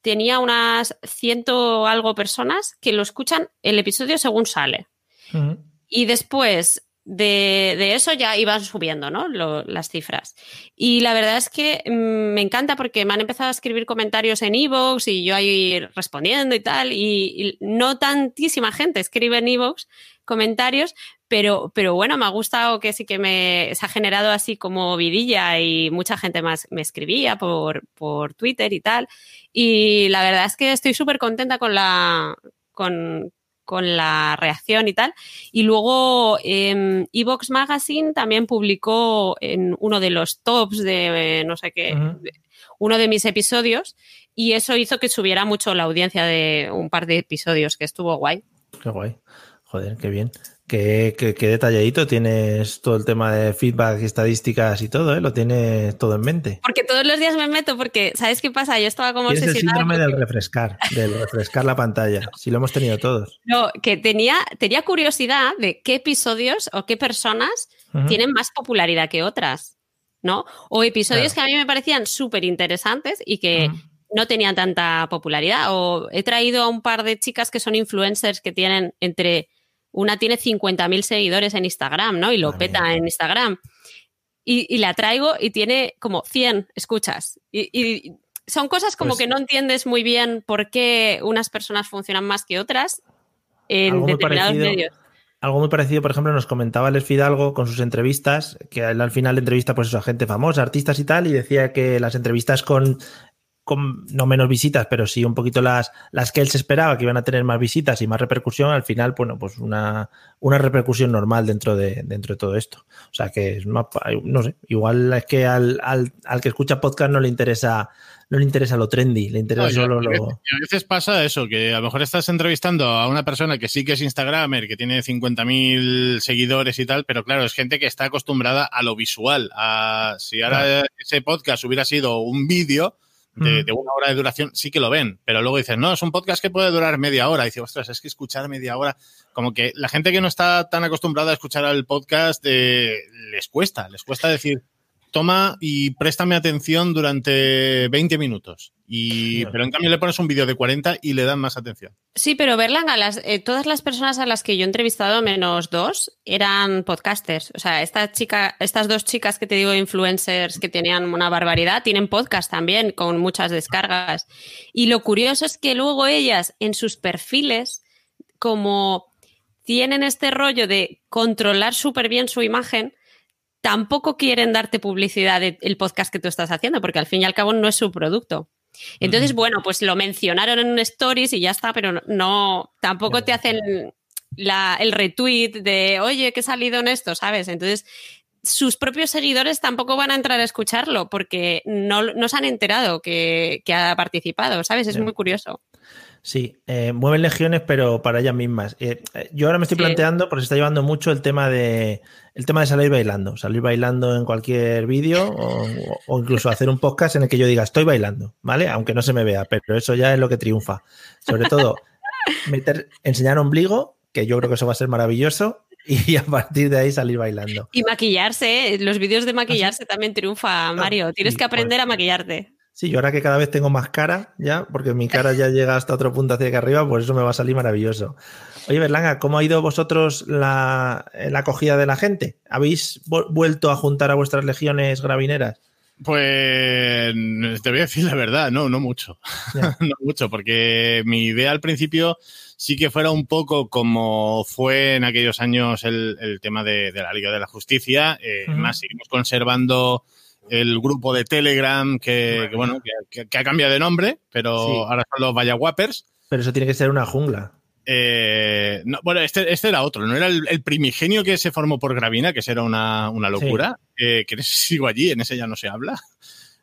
tenía unas ciento algo personas que lo escuchan el episodio según sale. Y después de, eso ya iban subiendo, ¿no? las cifras. Y la verdad es que mm, me encanta porque me han empezado a escribir comentarios en Evox y yo ahí respondiendo y tal. Y, no tantísima gente escribe en Evox comentarios, pero, pero bueno, me ha gustado que sí que me se ha generado así como vidilla y mucha gente más me escribía por, por Twitter y tal. Y la verdad es que estoy súper contenta con la, con, la reacción y tal. Y luego eh, Evox Magazine también publicó en uno de los tops de no sé qué, uno de mis episodios y eso hizo que subiera mucho la audiencia de un par de episodios, que estuvo guay. Qué guay. Joder, qué bien. Qué, detalladito tienes todo el tema de feedback, estadísticas y todo, ¿eh? Lo tienes todo en mente. Porque todos los días me meto, porque ¿sabes qué pasa? Yo estaba como obsesionada. Es el síndrome del refrescar, del refrescar la pantalla. Si lo hemos tenido todos. No, que tenía, tenía curiosidad de qué episodios o qué personas tienen más popularidad que otras, ¿no? O episodios que a mí me parecían súper interesantes y que no tenían tanta popularidad. O he traído a un par de chicas que son influencers que tienen entre una tiene 50.000 seguidores en Instagram, ¿no? Y lo peta en Instagram. Y, la traigo y tiene como 100 escuchas. Y, son cosas como pues que no entiendes muy bien por qué unas personas funcionan más que otras en determinados medios. Algo muy parecido, por ejemplo, nos comentaba Les Fidalgo con sus entrevistas, que al final entrevista pues a gente famosa, artistas y tal, y decía que las entrevistas con con no menos visitas, pero sí un poquito las, las que él se esperaba que iban a tener más visitas y más repercusión, al final, bueno, pues una, una repercusión normal dentro de, dentro de todo esto. O sea que es más, no sé, igual es que al, al, al, que escucha podcast no le interesa, no le interesa lo trendy, le interesa solo lo. a veces pasa eso, que a lo mejor estás entrevistando a una persona que sí que es Instagramer, que tiene 50.000 seguidores y tal, pero claro, es gente que está acostumbrada a lo visual. A, si ahora ese podcast hubiera sido un vídeo Mm. de, una hora de duración, sí que lo ven, pero luego dicen, no, es un podcast que puede durar media hora. Y dice, ostras, es que escuchar media hora, como que la gente que no está tan acostumbrada a escuchar al podcast eh, les cuesta, les cuesta decir, toma y préstame atención durante 20 minutos. Y, pero en cambio le pones un vídeo de 40 y le dan más atención. Sí, pero Berlanga, las, eh, todas las personas a las que yo he entrevistado, menos dos, eran podcasters. O sea, esta chica, estas dos chicas que te digo, influencers que tenían una barbaridad, tienen podcast también con muchas descargas. Y lo curioso es que luego ellas en sus perfiles, como tienen este rollo de controlar súper bien su imagen, tampoco quieren darte publicidad del podcast que tú estás haciendo, porque al fin y al cabo no es su producto. Entonces, bueno, pues lo mencionaron en un stories y ya está, pero no, tampoco te hacen el retweet de, oye, que he salido en esto, ¿sabes? Entonces, sus propios seguidores tampoco van a entrar a escucharlo porque no, no se han enterado que, ha participado, ¿sabes? Es muy curioso. Sí, eh, mueven legiones, pero para ellas mismas. Eh, eh, yo ahora me estoy planteando, porque se está llevando mucho el tema de el tema de salir bailando, salir bailando en cualquier vídeo o, incluso hacer un podcast en el que yo diga estoy bailando, ¿vale? Aunque no se me vea, pero eso ya es lo que triunfa. Sobre todo, meter, enseñar ombligo, que yo creo que eso va a ser maravilloso, y a partir de ahí salir bailando. Y maquillarse, los vídeos de maquillarse también triunfa, Mario. Tienes que aprender a maquillarte. Sí, yo ahora que cada vez tengo más cara, ya, porque mi cara ya llega hasta otro punto hacia acá arriba, pues eso me va a salir maravilloso. Oye, Berlanga, ¿cómo ha ido vosotros la, la acogida de la gente? ¿Habéis vuelto a juntar a vuestras legiones gravineras? Pues te voy a decir la verdad, no, no mucho. no mucho, porque mi idea al principio sí que fuera un poco como fue en aquellos años el, tema de, la Liga de la Justicia. Eh, Más seguimos conservando el grupo de Telegram que, bueno, que, ha cambiado de nombre, pero ahora son los Vaya Whoppers. Pero eso tiene que ser una jungla. Eh, bueno, este, este, era otro, no era el, primigenio que se formó por Gravina, que era una, locura, que sigo allí, en ese ya no se habla.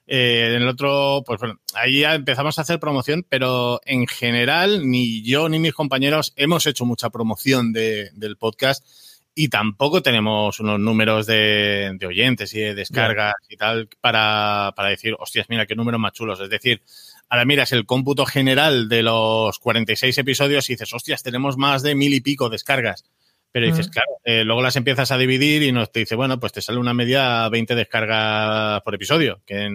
Eh, en el otro, pues bueno, ahí ya empezamos a hacer promoción, pero en general ni yo ni mis compañeros hemos hecho mucha promoción del podcast y tampoco tenemos unos números de, oyentes y de descargas y tal para, para decir, hostias, mira qué números más chulos. Es decir, Ahora miras el cómputo general de los 46 episodios y dices, hostias, tenemos más de mil y pico descargas. Pero dices, claro, eh, luego las empiezas a dividir y nos te dice, bueno, pues te sale una media 20 descargas por episodio, que,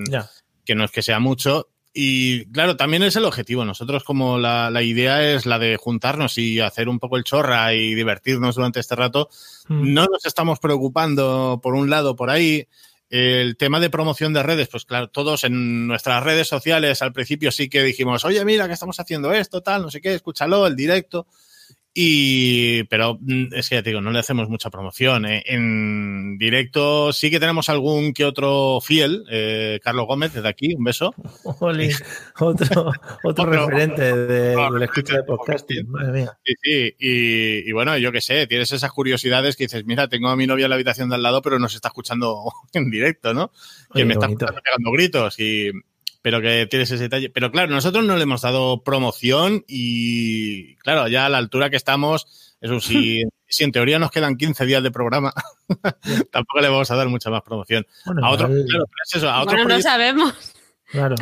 que no es que sea mucho. Y claro, también es el objetivo. Nosotros como la, idea es la de juntarnos y hacer un poco el chorra y divertirnos durante este rato, mm. no nos estamos preocupando por un lado por ahí. El tema de promoción de redes, pues claro, todos en nuestras redes sociales al principio sí que dijimos, oye, mira que estamos haciendo esto, tal, no sé qué, escúchalo, el directo. Y, pero mm, es que ya te digo, no le hacemos mucha promoción. ¿eh? En directo sí que tenemos algún que otro fiel, eh, Carlos Gómez, desde aquí, un beso. otro, otro, referente de, la escucha de podcasting, madre mía. Sí, sí, y, bueno, yo qué sé, tienes esas curiosidades que dices, mira, tengo a mi novia en la habitación de al lado, pero nos está escuchando en directo, ¿no? Que me está pegando gritos y, pero que tienes ese detalle. Pero claro, nosotros no le hemos dado promoción y claro, ya a la altura que estamos, eso sí, si en teoría nos quedan 15 días de programa, tampoco le vamos a dar mucha más promoción. a otros, claro, eso, a otros no sabemos. Claro.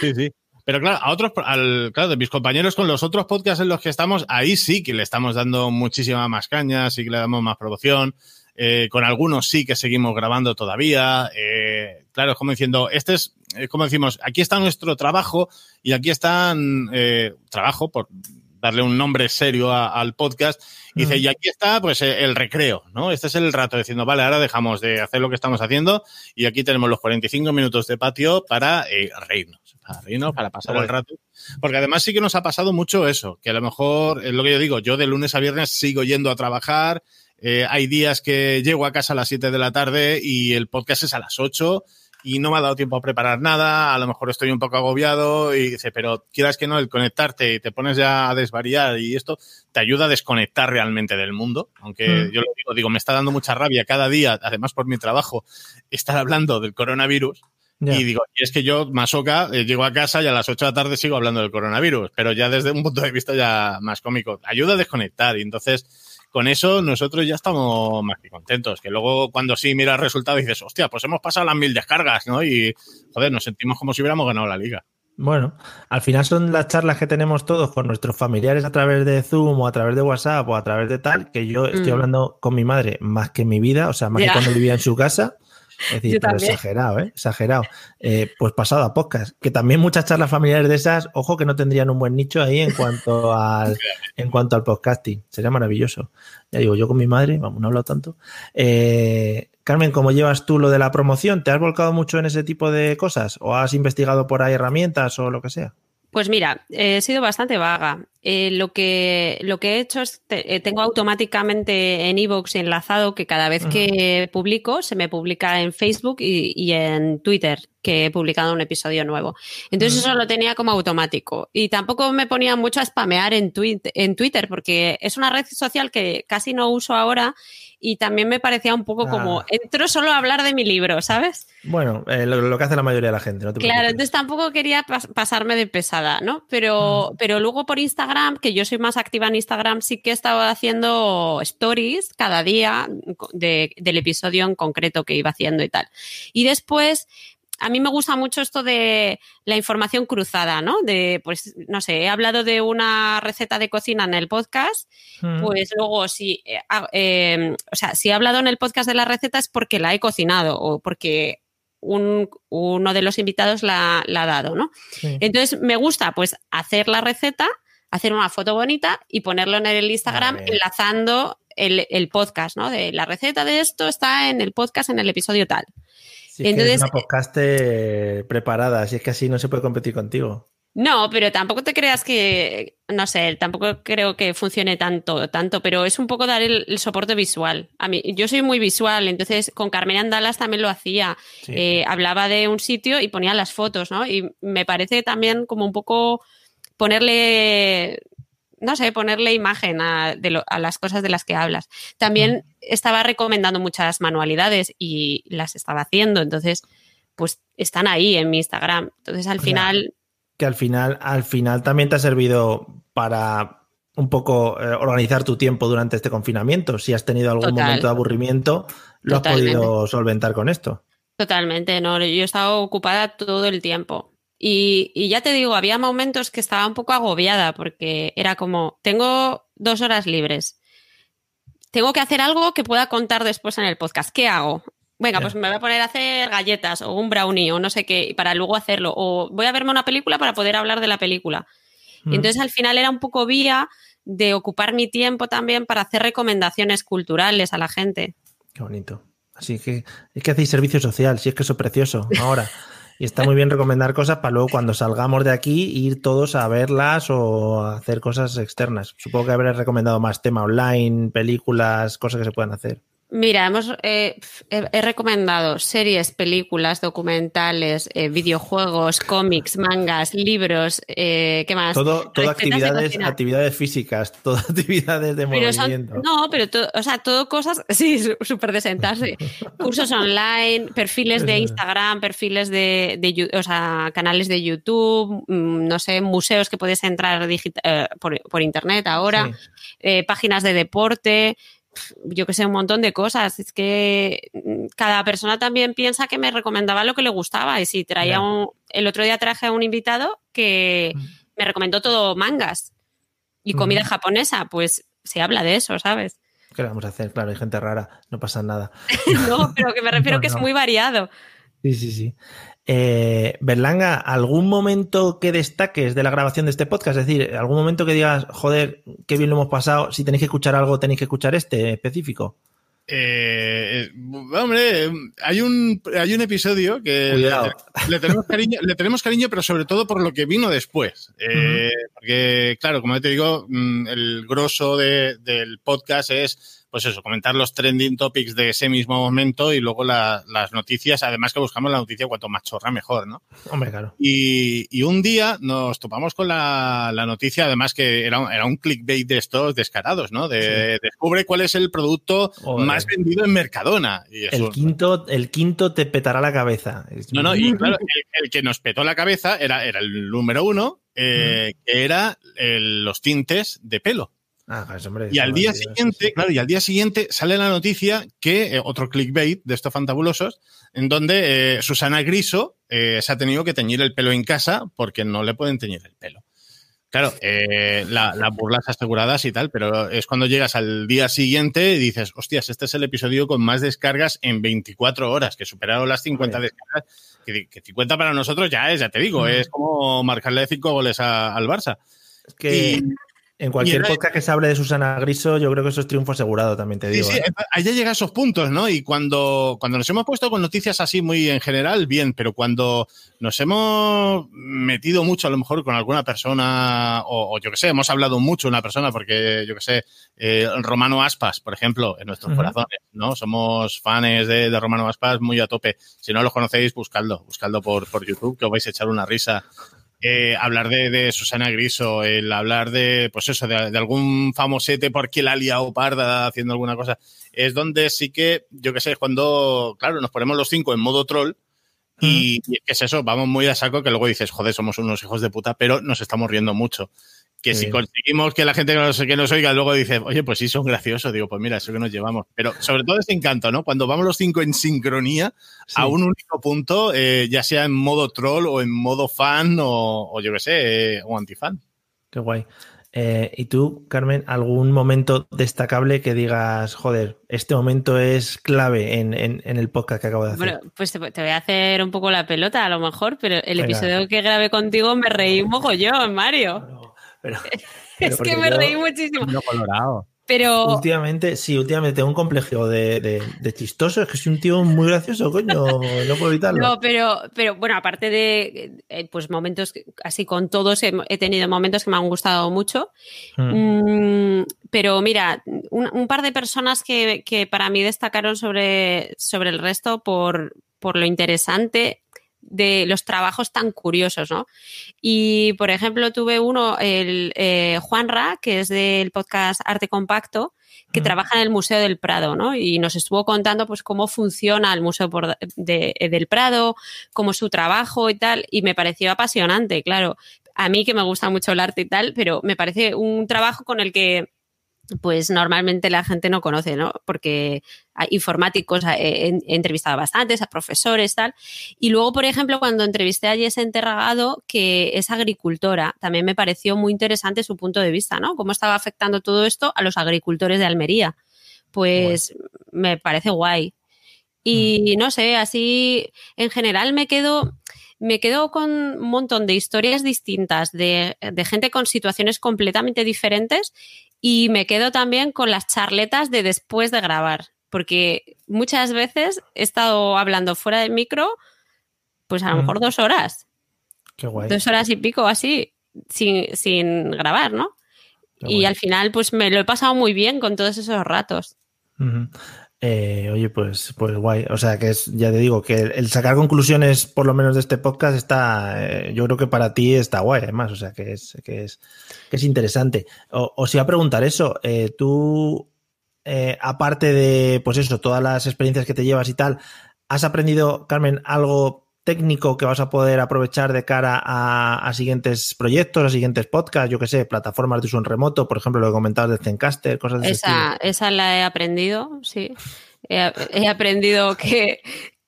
Sí, sí, Pero claro, a otros, al, claro, de mis compañeros con los otros podcasts en los que estamos, ahí sí que le estamos dando muchísima más caña, sí que le damos más promoción. Eh, con algunos sí que seguimos grabando todavía. Eh, claro, es como diciendo, este es, como decimos, aquí está nuestro trabajo y aquí está trabajo, por darle un nombre serio al podcast. Y dice, y aquí está, pues, el recreo, ¿no? Este es el rato diciendo, vale, ahora dejamos de hacer lo que estamos haciendo y aquí tenemos los 45 minutos de patio para reírnos, para reírnos, para pasar el rato. Porque además sí que nos ha pasado mucho eso, que a lo mejor, es lo que yo digo, yo de lunes a viernes sigo yendo a trabajar, eh, hay días que llego a casa a las 7 de la tarde y el podcast es a las 8 y no me ha dado tiempo a preparar nada, a lo mejor estoy un poco agobiado y dice, pero quieras que no, el conectarte y te pones ya a desvariar y esto te ayuda a desconectar realmente del mundo, aunque mm. yo lo digo, digo, me está dando mucha rabia cada día, además por mi trabajo, estar hablando del coronavirus. Y digo, y es que yo, Masoca, eh, llego a casa y a las 8 de la tarde sigo hablando del coronavirus, pero ya desde un punto de vista ya más cómico. Ayuda a desconectar y entonces con eso nosotros ya estamos más que contentos. Que luego cuando sí miras el resultado dices, hostia, pues hemos pasado las mil descargas, ¿no? Y, joder, nos sentimos como si hubiéramos ganado la liga. Bueno, al final son las charlas que tenemos todos con nuestros familiares a través de Zoom o a través de WhatsApp o a través de tal, que yo estoy mm. hablando con mi madre más que en mi vida, o sea, más que cuando vivía en su casa. Es decir, exagerado, ¿eh? Exagerado. Eh, pues pasado a podcast. Que también muchas charlas familiares de esas, ojo que no tendrían un buen nicho ahí en cuanto al, en cuanto al podcasting. Sería maravilloso. Ya digo, yo con mi madre, vamos, no hablo tanto. Eh, Carmen, ¿cómo llevas tú lo de la promoción? ¿Te has volcado mucho en ese tipo de cosas? ¿O has investigado por ahí herramientas o lo que sea? Pues mira, he sido bastante vaga. Eh, lo, que, lo que he hecho es, eh, tengo automáticamente en iVoox enlazado que cada vez que publico, se me publica en Facebook y, en Twitter que he publicado un episodio nuevo. Entonces eso lo tenía como automático. Y tampoco me ponía mucho a spamear en, en Twitter porque es una red social que casi no uso ahora y también me parecía un poco como, ah. entro solo a hablar de mi libro, ¿sabes? Bueno, eh, lo, que hace la mayoría de la gente. No claro, entonces tampoco quería pasarme de pesada, ¿no? Pero, mm. pero luego por Instagram, que yo soy más activa en Instagram, sí que he estado haciendo stories cada día del episodio en concreto que iba haciendo y tal. Y después a mí me gusta mucho esto de la información cruzada, ¿no? De, pues, no sé, he hablado de una receta de cocina en el podcast, mm. pues luego si, eh, em, o sea, si he hablado en el podcast de la receta es porque la he cocinado o porque uno de los invitados la, ha dado, ¿no? Entonces me gusta, pues, hacer la receta, hacer una foto bonita y ponerlo en el Instagram enlazando el, el, podcast, ¿no? De la receta de esto está en el podcast en el episodio tal. Entonces, es una podcast preparada, así es que así no se puede competir contigo. No, pero tampoco te creas que, no sé, tampoco creo que funcione tanto, tanto, pero es un poco dar el, soporte visual. A mí, yo soy muy visual, entonces con Carmen Andalas también lo hacía. Eh, hablaba de un sitio y ponía las fotos, ¿no? Y me parece también como un poco ponerle, no sé, ponerle imagen a, a las cosas de las que hablas. También estaba recomendando muchas manualidades y las estaba haciendo, entonces, pues están ahí en mi Instagram. Entonces, al final que al final, al final también te ha servido para un poco eh, organizar tu tiempo durante este confinamiento. Si has tenido algún momento de aburrimiento, lo has podido solventar con esto. Totalmente, no. Yo he estado ocupada todo el tiempo. Y, ya te digo, había momentos que estaba un poco agobiada porque era como, tengo dos horas libres. Tengo que hacer algo que pueda contar después en el podcast. ¿Qué hago? venga, pues me voy a poner a hacer galletas o un brownie o no sé qué, para luego hacerlo. O voy a verme una película para poder hablar de la película. Mm. Entonces al final era un poco vía de ocupar mi tiempo también para hacer recomendaciones culturales a la gente. Qué bonito. Así que es que hacéis servicio social, si es que eso es precioso ahora. Y está muy bien recomendar cosas para luego cuando salgamos de aquí ir todos a verlas o hacer cosas externas. Supongo que habré recomendado más tema online, películas, cosas que se puedan hacer. Mira, hemos eh, he, recomendado series, películas, documentales, eh, videojuegos, cómics, mangas, libros, eh, ¿qué más? Todo, todo actividades, actividades físicas, todo actividades de movimiento. no, pero todo, o sea, todo cosas, sí, súper de sentarse. Cursos online, perfiles de Instagram, perfiles de, de, o sea, canales de YouTube, mm, no sé, museos que puedes entrar por, por, internet ahora, páginas de deporte yo que sé, un montón de cosas. Es que mm, cada persona también piensa que me recomendaba lo que le gustaba. Y si traía un. El otro día traje a un invitado que mm. me recomendó todo mangas y comida japonesa. Pues se habla de eso, ¿sabes? ¿Qué vamos a hacer? Claro, hay gente rara, no pasa nada. no, pero que me refiero que es muy variado. Sí, sí, sí. Eh, Berlanga, ¿algún momento que destaques de la grabación de este podcast? Es decir, ¿algún momento que digas, joder, qué bien lo hemos pasado? Si tenéis que escuchar algo, tenéis que escuchar este específico. Eh, hombre, hay un, hay un episodio que le, tenemos cariño, le tenemos cariño, pero sobre todo por lo que vino después. Eh, porque, claro, como te digo, mm, el grosso del podcast es pues eso, comentar los trending topics de ese mismo momento y luego las noticias, además que buscamos la noticia cuanto más chorra mejor, ¿no? Hombre, claro. Y, un día nos topamos con la, noticia, además que era, era, un clickbait de estos descarados, ¿no? De descubre cuál es el producto más vendido en Mercadona. el, quinto, el quinto te petará la cabeza. No, no, y claro, el, que nos petó la cabeza era, era el número uno, eh, que era los tintes de pelo. Ah, y al día siguiente, claro, y al día siguiente sale la noticia que, eh, otro clickbait de estos fantabulosos, en donde eh, Susana Griso eh, se ha tenido que teñir el pelo en casa porque no le pueden teñir el pelo. Claro, las burlas aseguradas y tal, pero es cuando llegas al día siguiente y dices, hostias, este es el episodio con más descargas en 24 horas, que superaron las 50 descargas, que, 50 para nosotros ya es, ya te digo, es como marcarle 5 goles al Barça. Es que en cualquier podcast que se hable de Susana Griso, yo creo que eso es triunfo asegurado, también te digo. Sí, sí, ¿eh? llega a esos puntos, ¿no? Y cuando, cuando nos hemos puesto con noticias así muy en general, bien, pero cuando nos hemos metido mucho a lo mejor con alguna persona, o, yo que sé, hemos hablado mucho de una persona, porque yo que sé, eh, Romano Aspas, por ejemplo, en nuestros corazones, ¿no? Somos fans de, Romano Aspas muy a tope. Si no los conocéis, buscadlo, buscadlo por, por YouTube, que os vais a echar una risa eh, hablar de, Susana Griso, el hablar de, pues eso, de, algún famosete porque la ha liado parda haciendo alguna cosa, es donde sí que, yo qué sé, cuando, claro, nos ponemos los cinco en modo troll y, y es eso, vamos muy a saco que luego dices, joder, somos unos hijos de puta, pero nos estamos riendo mucho que si conseguimos que la gente que nos, que nos oiga luego dice, oye, pues sí, son graciosos, digo, pues mira, eso que nos llevamos. Pero sobre todo ese encanto, ¿no? Cuando vamos los cinco en sincronía a un único punto, eh, ya sea en modo troll o en modo fan o, yo qué sé, eh, o antifan. Qué guay. Eh, ¿Y tú, Carmen, algún momento destacable que digas, joder, este momento es clave en, el podcast que acabo de hacer? Bueno, pues te, voy a hacer un poco la pelota a lo mejor, pero el episodio que grabé contigo me reí un mogollón, Mario. Pero, es que me reí muchísimo. Colorado. Pero. Últimamente, sí, últimamente tengo un complejo de, chistoso. Es que soy un tío muy gracioso, coño. No puedo evitarlo. No, pero, pero bueno, aparte de eh, pues momentos así con todos, he, tenido momentos que me han gustado mucho. Mm. Mm, pero mira, un, par de personas que, que, para mí destacaron sobre, sobre el resto por, por lo interesante de los trabajos tan curiosos, ¿no? Y, por ejemplo, tuve uno, el eh, Juan Ra, que es del podcast Arte Compacto, que trabaja en el Museo del Prado, ¿no? Y nos estuvo contando, pues, cómo funciona el Museo del Prado, cómo es su trabajo y tal, y me pareció apasionante, claro. A mí que me gusta mucho el arte y tal, pero me parece un trabajo con el que pues normalmente la gente no conoce, ¿no? Porque informáticos, he, entrevistado bastantes, a profesores, tal. Y luego, por ejemplo, cuando entrevisté a Jess Enterragado, que es agricultora, también me pareció muy interesante su punto de vista, ¿no? Cómo estaba afectando todo esto a los agricultores de Almería. Pues me parece guay. Y mm. no sé, así en general me quedo, me quedo con un montón de historias distintas, de, de, gente con situaciones completamente diferentes y me quedo también con las charletas de después de grabar, porque muchas veces he estado hablando fuera del micro, pues a lo mejor dos horas. Qué guay. Dos horas y pico así, sin, grabar, ¿no? y al final, pues me lo he pasado muy bien con todos esos ratos. Eh, oye, pues, pues guay. O sea, que es, ya te digo, que el, sacar conclusiones, por lo menos de este podcast, está, eh, yo creo que para ti está guay, además. O sea, que es, que es, que es interesante. O, os iba a preguntar eso, eh, tú, aparte de, pues eso, todas las experiencias que te llevas y tal, ¿has aprendido, Carmen, algo técnico que vas a poder aprovechar de cara a, siguientes proyectos, a siguientes podcasts, yo que sé, plataformas de uso en remoto, por ejemplo, lo que comentabas de Zencaster, cosas de esa, ese Esa la he aprendido, sí. He, aprendido que,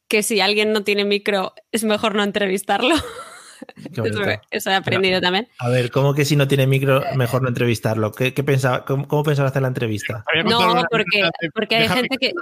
que, si alguien no tiene micro es mejor no entrevistarlo. Eso, he aprendido también. A ver, ¿cómo que si no tiene micro, mejor no entrevistarlo? ¿Qué, pensaba, cómo, cómo pensaba hacer la entrevista? No, porque, porque hay gente que.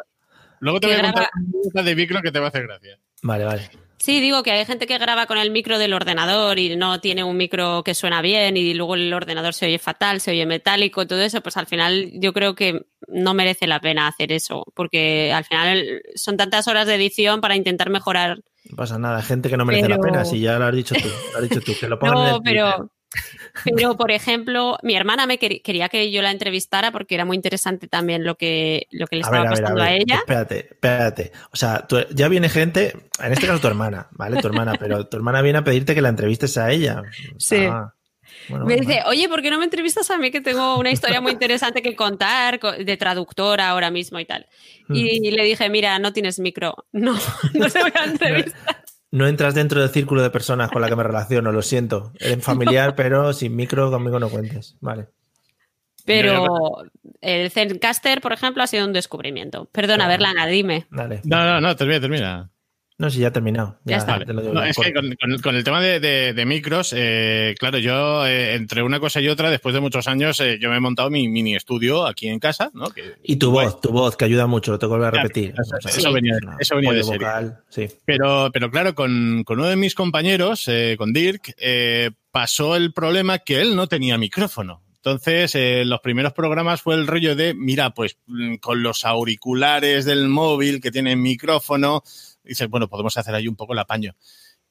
Luego te voy a contar una de micro que te va a hacer gracia. Vale, vale. Sí, digo que hay gente que graba con el micro del ordenador y no tiene un micro que suena bien y luego el ordenador se oye fatal, se oye metálico, todo eso, pues al final yo creo que no merece la pena hacer eso, porque al final son tantas horas de edición para intentar mejorar. No pasa nada, gente que no merece la pena, si ya lo has dicho tú, lo has dicho tú, que lo pongan no, en el pero, pero, por ejemplo, mi hermana me quería que yo la entrevistara porque era muy interesante también lo que, lo que le estaba pasando a, ella. Espérate, espérate. O sea, ya viene gente, en este caso tu hermana, ¿vale? Tu hermana, pero tu hermana viene a pedirte que la entrevistes a ella. Sí. Ah, me dice, oye, ¿por qué no me entrevistas a mí que tengo una historia muy interesante que contar de traductora ahora mismo y tal? Y mm. le dije, mira, no tienes micro. No, no se voy a entrevistar. No entras dentro del círculo de personas con la que me relaciono, lo siento. Eres familiar, pero sin micro conmigo no cuentes. Vale. Pero el Zencaster, por ejemplo, ha sido un descubrimiento. Perdona, Berlana, dime. Dale. No, no, no, termina, termina. No, sí, ya ha terminado. Ya, está. es que con, el tema de, micros, eh, claro, yo eh, entre una cosa y otra, después de muchos años, eh, yo me he montado mi mini estudio aquí en casa. ¿no? y tu voz, tu voz, que ayuda mucho, te vuelvo a repetir. Eso, venía, eso venía de serie. sí. pero, pero claro, con, uno de mis compañeros, con Dirk, pasó el problema que él no tenía micrófono. Entonces, los primeros programas fue el rollo de, mira, pues mm, con los auriculares del móvil que tienen micrófono, dices, bueno, podemos hacer ahí un poco el apaño.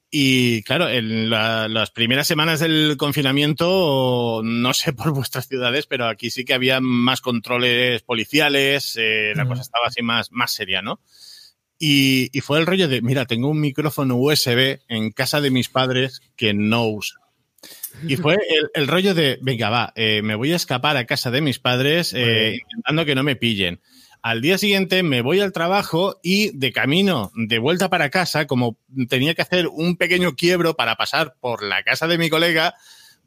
Y claro, en las primeras semanas del confinamiento, no sé por vuestras ciudades, pero aquí sí que había más controles policiales, eh, la cosa estaba así más, más seria, ¿no? Y, fue el rollo de, mira, tengo un micrófono USB en casa de mis padres que no uso. Y fue el, rollo de, venga, va, eh, me voy a escapar a casa de mis padres eh, intentando que no me pillen. Al día siguiente me voy al trabajo y de camino, de vuelta para casa, como tenía que hacer un pequeño quiebro para pasar por la casa de mi colega,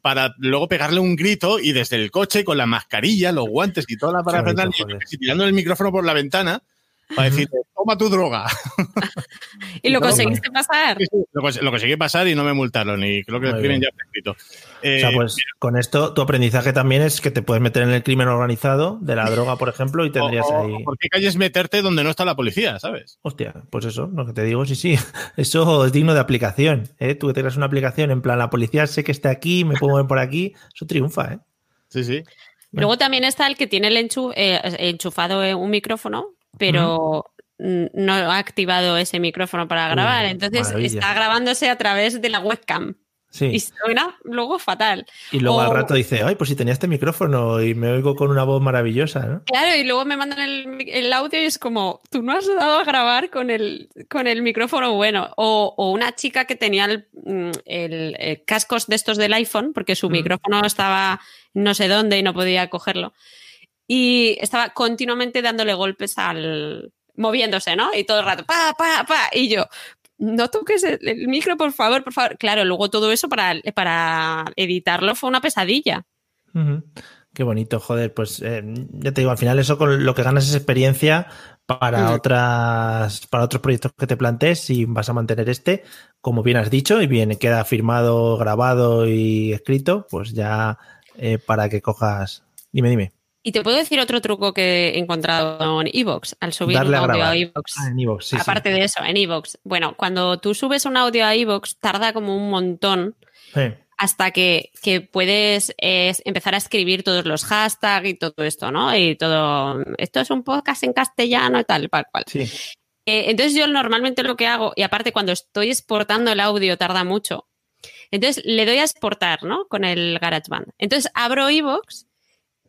para luego pegarle un grito y desde el coche con la mascarilla, los guantes y toda la parafernalia, tirando el micrófono por la ventana, para decir, toma tu droga. ¿Y lo conseguiste pasar? lo, conseguí pasar y no me multaron y creo que el crimen ya está escrito. o sea, eh, pues con esto tu aprendizaje también es que te puedes meter en el crimen organizado de la droga, por ejemplo, y tendrías ahí... ¿Por qué calles meterte donde no está la policía, sabes? Hostia, pues eso, lo que te digo, sí, sí. Eso es digno de aplicación. ¿eh? Tú que tengas una aplicación en plan, la policía sé que está aquí, me puedo mover por aquí, eso triunfa, ¿eh? Sí, sí. Luego también está el que tiene el enchu- eh, enchufado eh, un micrófono, pero mm, no ha activado ese micrófono para grabar. Entonces maravilla. está grabándose a través de la webcam. Y Sí. suena luego fatal. Y luego al rato dice, ay, pues si tenía este micrófono y me oigo con una voz maravillosa, ¿no? Claro, y luego me mandan el, el audio y es como, tú no has dado a grabar con el, con el micrófono bueno. O, o una chica que tenía el, mm, el- eh, cascos de estos del iPhone, porque su Mm. micrófono estaba no sé dónde y no podía cogerlo. Y estaba continuamente dándole golpes al. moviéndose, ¿no? Y todo el rato, pa, pa, pa. Y yo, no toques el, el micro, por favor, por favor. Claro, luego todo eso para, para editarlo fue una pesadilla. Qué bonito, joder. Pues eh, ya te digo, al final eso con lo que ganas es experiencia para otras, para otros proyectos que te plantees si vas a mantener este, como bien has dicho, y bien queda firmado, grabado y escrito, pues ya eh, para que cojas. Dime, dime. Y te puedo decir otro truco que he encontrado en Evox, al subir Darle a un audio a Evox. Ah, sí, sí. Aparte de eso, en Evox. Bueno, cuando tú subes un audio a Evox, tarda como un montón Sí. hasta que, que puedes eh, empezar a escribir todos los hashtags y todo esto, ¿no? Y todo, esto es un podcast en castellano y tal, tal cual. Sí. Eh, entonces yo normalmente lo que hago, y aparte cuando estoy exportando el audio tarda mucho, entonces le doy a exportar, ¿no? Con el GarageBand. Entonces abro iVoox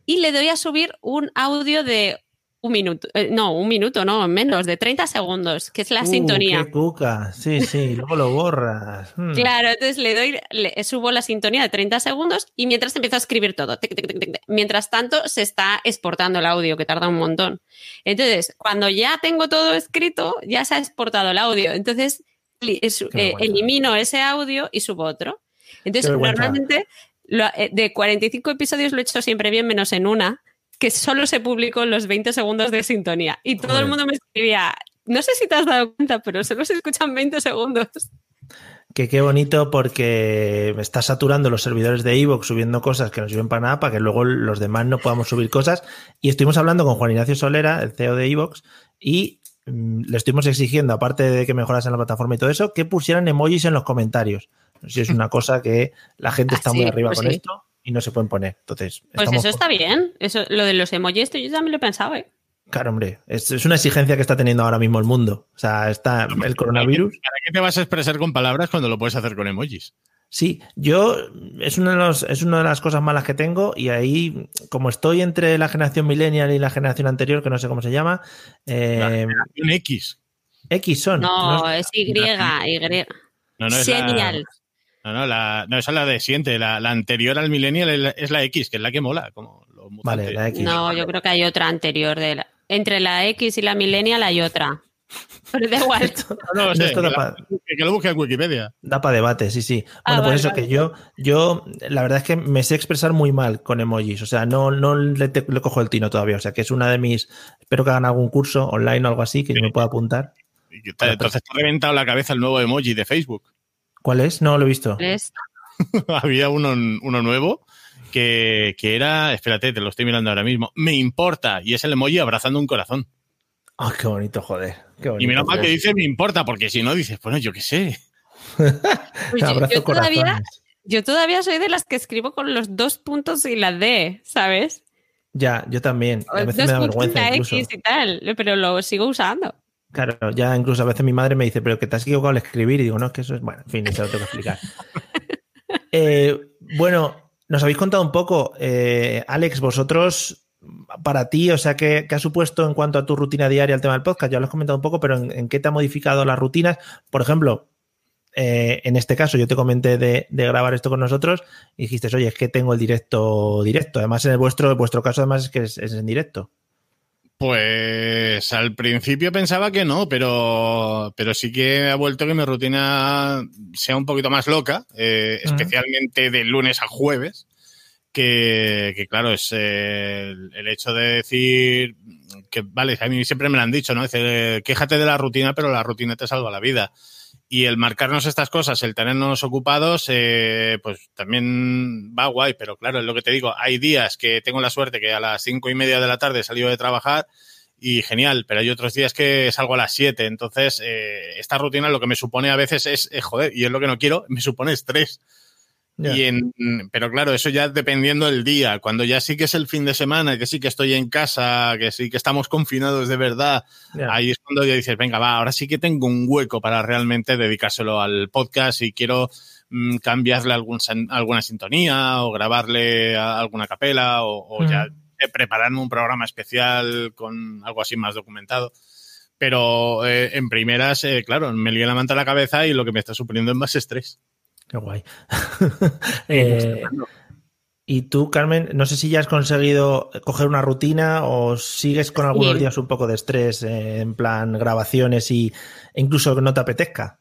y le doy a subir un audio de un minuto, eh, no, un minuto, no, menos, de 30 segundos, que es la Uh, sintonía. Qué cuca. Sí, sí. Luego lo borras. Mm. Claro, entonces le doy, le subo la sintonía de 30 segundos y mientras empiezo a escribir todo. tic, tic, tic, tic, tic. Mientras tanto, se está exportando el audio, que tarda un montón. Entonces, cuando ya tengo todo escrito, ya se ha exportado el audio. Entonces, es- eh, elimino ese audio y subo otro. Entonces, normalmente, lo- eh, de 45 episodios lo he hecho siempre bien, menos en una, que solo se publicó en los 20 segundos de sintonía. Y todo el mundo me escribía, no sé si te has dado cuenta, pero solo se escuchan 20 segundos. Que qué bonito porque me está saturando los servidores de Evox subiendo cosas que no sirven para nada para que luego los demás no podamos subir cosas. Y estuvimos hablando con Juan Ignacio Solera, el CEO de Evox, y mm, le estuvimos exigiendo, aparte de que mejorasen la plataforma y todo eso, que pusieran emojis en los comentarios. Si es una cosa que la gente Ah, está muy sí, arriba pues con sí. esto y no se pueden poner. Entonces, Pues eso está bien. Eso, lo de los emojis, esto yo también lo pensaba. ¿eh? Claro, hombre, es, es una exigencia que está teniendo ahora mismo el mundo. O sea, está el coronavirus. ¿Para qué te vas a expresar con palabras cuando lo puedes hacer con emojis? Sí, yo es una, de los, es una de las cosas malas que tengo y ahí, como estoy entre la generación millennial y la generación anterior, que no sé cómo se llama, eh, Un X. X son. No, ¿no? es Y, Y. No, no, es la, no, no, la, no, esa es la de siguiente. La, la anterior al millennial es la, es la X, que es la que mola. Como los Vale, la X. No, yo creo que hay otra anterior de la- Entre la X y la millennial hay otra. Pero da igual. No, no, sé, Esto que, da la- pa- que lo busque en Wikipedia. Da para debate, sí, sí. Ah, Bueno, pues vale, eso, vale. que yo, yo, la verdad es que me sé expresar muy mal con emojis. O sea, no, no le, te- le cojo el tino todavía. O sea, que es una de mis. Espero que hagan algún curso online o algo así que yo me pueda apuntar. Y que te- Entonces te ha reventado la cabeza el nuevo emoji de Facebook. ¿Cuál es? No lo he visto. Es- Había uno, uno nuevo que, que era, espérate, te lo estoy mirando ahora mismo, me importa, y es el emoji abrazando un corazón. Ah, qué bonito, joder. Qué bonito, Y menos mal que dice me importa, porque si no dices, bueno, yo qué sé. Pues yo- Abrazo yo, todavía, corazones. yo todavía soy de las que escribo con los dos puntos y la D, ¿sabes? Ya, yo también. A veces dos me da vergüenza incluso. X y tal, pero lo sigo usando. Claro, ya incluso a veces mi madre me dice, pero que te has equivocado al escribir. Y digo, no, es que eso es. Bueno, en fin, se lo tengo que explicar. Eh, bueno, nos habéis contado un poco, eh, Alex, vosotros, para ti, o sea, ¿qué, qué ha supuesto en cuanto a tu rutina diaria el tema del podcast? Ya lo has comentado un poco, pero ¿en, en qué te ha modificado las rutinas? Por ejemplo, eh, en este caso, yo te comenté de, de grabar esto con nosotros y dijiste, oye, es que tengo el directo directo. Además, en el vuestro, en vuestro caso, además, es que es, es en directo. Pues al principio pensaba que no, pero, pero sí que ha vuelto que mi rutina sea un poquito más loca, eh, especialmente de lunes a jueves, que, que claro, es eh, el, el hecho de decir que, vale, a mí siempre me lo han dicho, ¿no? Dice, quéjate de la rutina, pero la rutina te salva la vida. Y el marcarnos estas cosas, el tenernos ocupados, eh, pues también va guay, pero claro, es lo que te digo, hay días que tengo la suerte que a las cinco y media de la tarde he de trabajar y genial, pero hay otros días que salgo a las siete, entonces eh, esta rutina lo que me supone a veces es, eh, joder, y es lo que no quiero, me supone estrés. Y en, pero claro, eso ya dependiendo del día. Cuando ya sí que es el fin de semana, que sí que estoy en casa, que sí que estamos confinados de verdad, ahí es cuando ya dices, venga, va, ahora sí que tengo un hueco para realmente dedicárselo al podcast y quiero mm, cambiarle algún, alguna sintonía o grabarle alguna capela o, ya prepararme un programa especial con algo así más documentado. Pero eh, en primeras, eh, claro, me lié la manta a la cabeza y lo que me está suponiendo es más estrés. Qué guay. Eh, y tú, Carmen, no sé si ya has conseguido coger una rutina o sigues con algunos días un poco de estrés en plan grabaciones y e incluso que no te apetezca.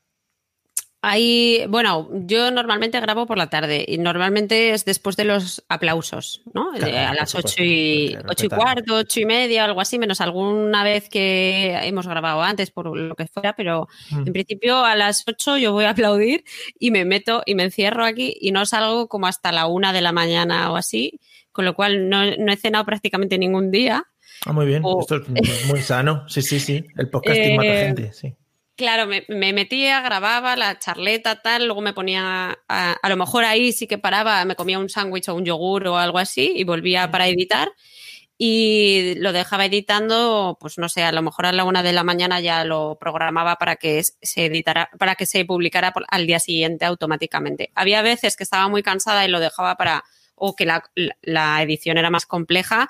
Hay, bueno, yo normalmente grabo por la tarde y normalmente es después de los aplausos, ¿no? a las ocho y, ocho y cuarto, ocho y media, algo así, menos alguna vez que hemos grabado antes por lo que fuera, pero mm. en principio a las ocho yo voy a aplaudir y me meto y me encierro aquí y no salgo como hasta la una de la mañana o así, con lo cual no, he cenado prácticamente ningún día. Ah, muy bien, esto es muy sano, sí, sí, sí, el podcast eh, mata gente, sí. Claro, me, metía, grababa la charleta, tal, luego me ponía, a, lo mejor ahí sí que paraba, me comía un sándwich o un yogur o algo así y volvía para editar y lo dejaba editando, pues no sé, a lo mejor a la una de la mañana ya lo programaba para que se editara, para que se publicara al día siguiente automáticamente. Había veces que estaba muy cansada y lo dejaba para o que la, edición era más compleja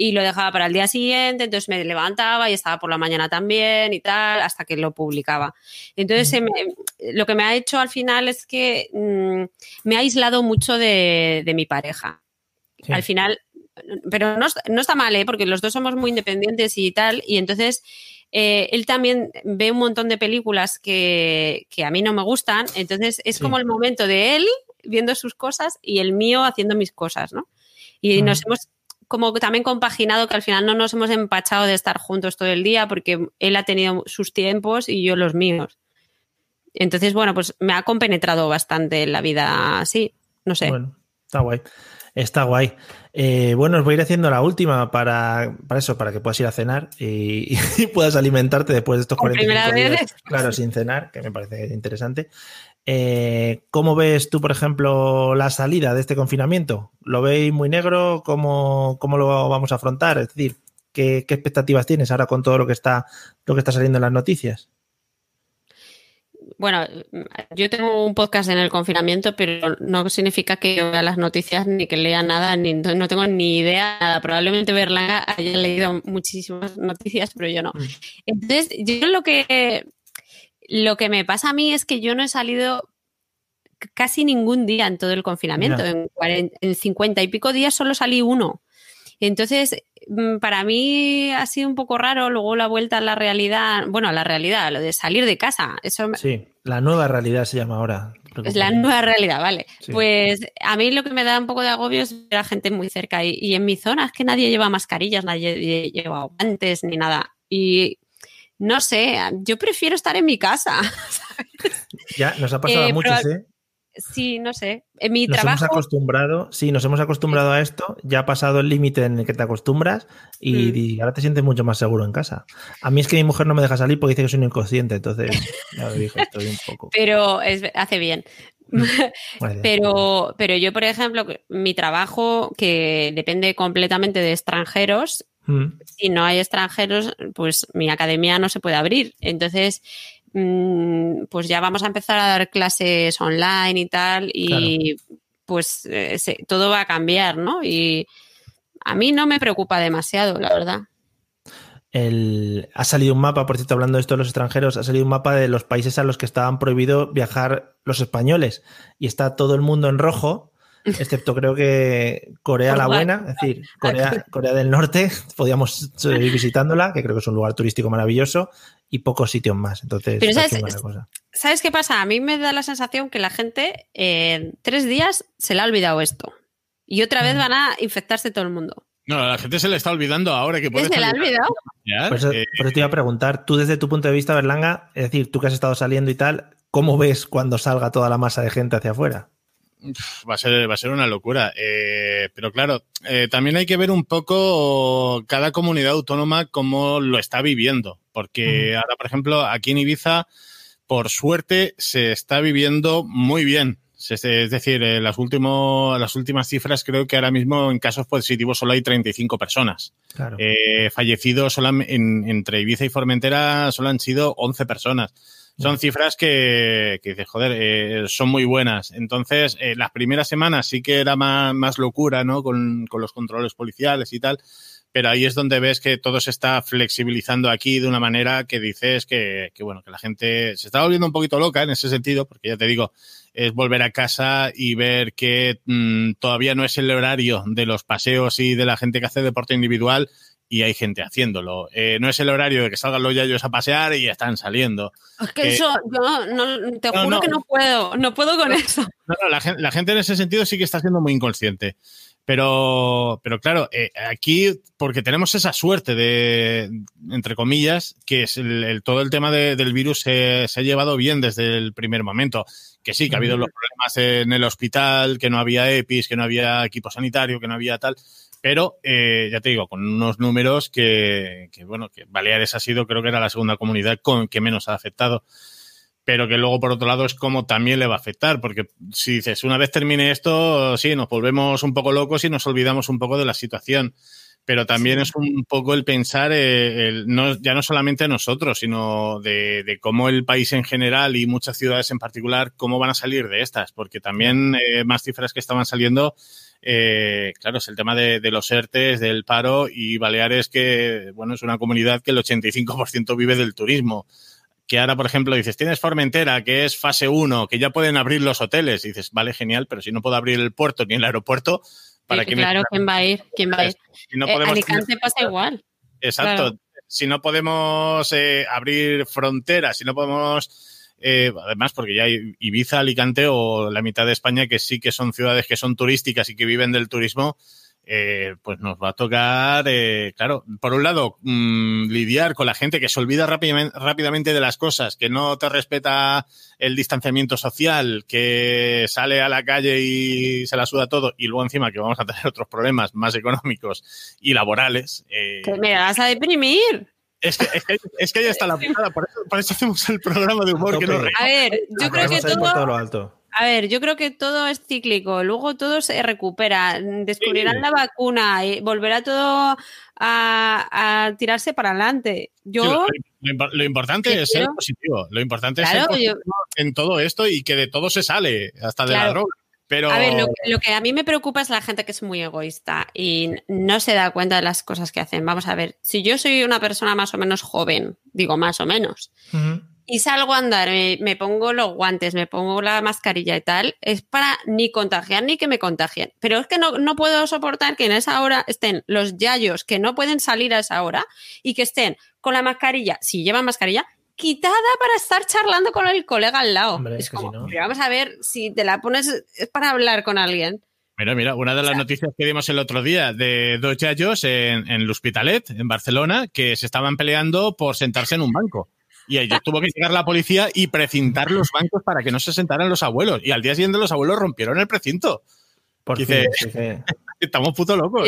y lo dejaba para el día siguiente, entonces me levantaba y estaba por la mañana también y tal, hasta que lo publicaba. Entonces, lo que me ha hecho al final es que mm, me ha aislado mucho de, mi pareja. Al final, pero no, está mal, ¿eh? porque los dos somos muy independientes y tal, y entonces... Eh, él también ve un montón de películas que, que, a mí no me gustan, entonces es como el momento de él viendo sus cosas y el mío haciendo mis cosas, ¿no? Y nos hemos como también compaginado que al final no nos hemos empachado de estar juntos todo el día porque él ha tenido sus tiempos y yo los míos. Entonces, bueno, pues me ha compenetrado bastante en la vida así, no sé. Bueno, está guay. Está guay. Eh, bueno, os voy a ir haciendo la última para, para eso, para que puedas ir a cenar y, puedas alimentarte después de estos 45 días. Claro, sin cenar, que me parece interesante. Eh, ¿Cómo ves tú, por ejemplo, la salida de este confinamiento? ¿Lo veis muy negro? ¿Cómo, cómo lo vamos a afrontar? Es decir, ¿qué, expectativas tienes ahora con todo lo que está, lo que está saliendo en las noticias? Bueno, yo tengo un podcast en el confinamiento, pero no significa que yo vea las noticias ni que lea nada, ni no tengo ni idea nada. Probablemente Berlanga haya leído muchísimas noticias, pero yo no. Mm. Entonces, yo lo que lo que me pasa a mí es que yo no he salido casi ningún día en todo el confinamiento. En, en 50 y pico días solo salí uno. Entonces, mm, para mí ha sido un poco raro luego la vuelta a la realidad, bueno, a la realidad, lo de salir de casa. Eso sí, la nueva realidad se llama ahora. Es la nueva realidad, vale. Pues a mí lo que me da un poco de agobio es ver a gente muy cerca y, y en mi zona es que nadie lleva mascarillas, nadie lleva guantes ni nada. Y no sé, yo prefiero estar en mi casa. Ya, nos ha pasado a eh, muchos, ¿eh? Sí, no sé. En mi nos trabajo. Hemos acostumbrado, sí, nos hemos acostumbrado a esto. Ya ha pasado el límite en el que te acostumbras y, mm. ahora te sientes mucho más seguro en casa. A mí es que mi mujer no me deja salir porque dice que soy un inconsciente, entonces ya dijo, estoy un poco. Pero hace bien. Mm, pero, pero yo, por ejemplo, mi trabajo, que depende completamente de extranjeros, Mm. Si no hay extranjeros, pues mi academia no se puede abrir. Entonces, mm, pues ya vamos a empezar a dar clases online y tal, y pues eh, todo va a cambiar, ¿no? Y a mí no me preocupa demasiado, la verdad. ha salido un mapa, por cierto, hablando de esto de los extranjeros, ha salido un mapa de los países a los que estaban prohibido viajar los españoles y está todo el mundo en rojo excepto creo que Corea la Buena, es decir, Corea, Corea del Norte, podíamos seguir visitándola, que creo que es un lugar turístico maravilloso, y pocos sitios más. Entonces, sabes, qué pasa? A mí me da la sensación que la gente en tres días se le ha olvidado esto. Y otra vez mm. van a infectarse todo el mundo. No, a la gente se le está olvidando ahora que puede. ¿Se le ha olvidado? Por eso, te iba a preguntar, tú desde tu punto de vista, Berlanga, es decir, tú que has estado saliendo y tal, ¿cómo ves cuando salga toda la masa de gente hacia afuera? Va a ser, va a ser una locura. Eh, pero claro, eh, también hay que ver un poco cada comunidad autónoma cómo lo está viviendo. Porque ahora, por ejemplo, aquí en Ibiza, por suerte, se está viviendo muy bien. Es decir, eh, las, último, las últimas cifras creo que ahora mismo en casos positivos solo hay 35 personas. Fallecidos entre Ibiza y Formentera solo han sido 11 personas. Son cifras que, que dices, joder, eh, son muy buenas. Entonces, las primeras semanas sí que era más, más locura, ¿no? Con, con los controles policiales y tal pero ahí es donde ves que todo se está flexibilizando aquí de una manera que dices que, bueno, que la gente se está volviendo un poquito loca en ese sentido, porque ya te digo, es volver a casa y ver que mm, todavía no es el horario de los paseos y de la gente que hace deporte individual y hay gente haciéndolo. Eh, no es el horario de que salgan los yayos a pasear y están saliendo. Es que eso, yo no, te juro que no puedo, no puedo con eso. No, la, la gente en ese sentido sí que está siendo muy inconsciente. Pero, pero claro, eh, aquí, porque tenemos esa suerte de, entre comillas, que es el, todo el tema del virus se, ha llevado bien desde el primer momento. Que sí, que ha habido los problemas en el hospital, que no había EPIs, que no había equipo sanitario, que no había tal. Pero, eh, ya te digo, con unos números que, que, bueno, que Baleares ha sido, creo que era la segunda comunidad con que menos ha afectado pero que luego por otro lado es como también le va a afectar, porque si dices, una vez termine esto, sí, nos volvemos un poco locos y nos olvidamos un poco de la situación, pero también es un poco el pensar, eh, no, ya no solamente a nosotros, sino de, cómo el país en general y muchas ciudades en particular, cómo van a salir de estas, porque también eh, más cifras que estaban saliendo. Eh, claro, es el tema de, de, los ERTES, del paro y Baleares, que bueno, es una comunidad que el 85% vive del turismo que ahora, por ejemplo, dices, tienes Formentera, que es fase 1, que ya pueden abrir los hoteles. Y dices, vale, genial, pero si no puedo abrir el puerto ni el aeropuerto, ¿para qué Claro, ¿quién va a ir? ¿Quién va a ir? Si no eh, Alicante pasa igual. Exacto. Si no podemos eh, abrir fronteras, si no podemos... Eh, además, porque ya hay Ibiza, Alicante o la mitad de España que sí que son ciudades que son turísticas y que viven del turismo, eh, pues nos va a tocar, eh, claro, por un lado, mm, lidiar con la gente que se olvida rápidamente, de las cosas, que no te respeta el distanciamiento social, que sale a la calle y se la suda todo, y luego encima que vamos a tener otros problemas más económicos y laborales. Eh, que me vas a deprimir. Es que, es que, ya está la putada, por eso, hacemos el programa de humor que no A ver, yo creo que todo... A ver, yo creo que todo es cíclico, luego todo se recupera, descubrirán la vacuna, y volverá todo a, tirarse para adelante. Yo lo, importante es ser positivo, lo importante es ser positivo en todo esto y que de todo se sale, hasta de la droga. Pero... A ver, lo, que a mí me preocupa es la gente que es muy egoísta y no se da cuenta de las cosas que hacen. Vamos a ver, si yo soy una persona más o menos joven, digo más o menos, y salgo a andar, me, pongo los guantes, me pongo la mascarilla y tal, es para ni contagiar ni que me contagien. Pero es que no, no puedo soportar que en esa hora estén los yayos que no pueden salir a esa hora y que estén con la mascarilla, si llevan mascarilla, quitada para estar charlando con el colega al lado. es, como, vamos a ver si te la pones para hablar con alguien. Mira, mira, una de las noticias que dimos el otro día de dos yayos en, en el Hospitalet, en Barcelona, que se estaban peleando por sentarse en un banco. Y ahí tuvo que llegar la policía y precintar los bancos para que no se sentaran los abuelos. Y al día siguiente los abuelos rompieron el precinto. Porque estamos puto locos.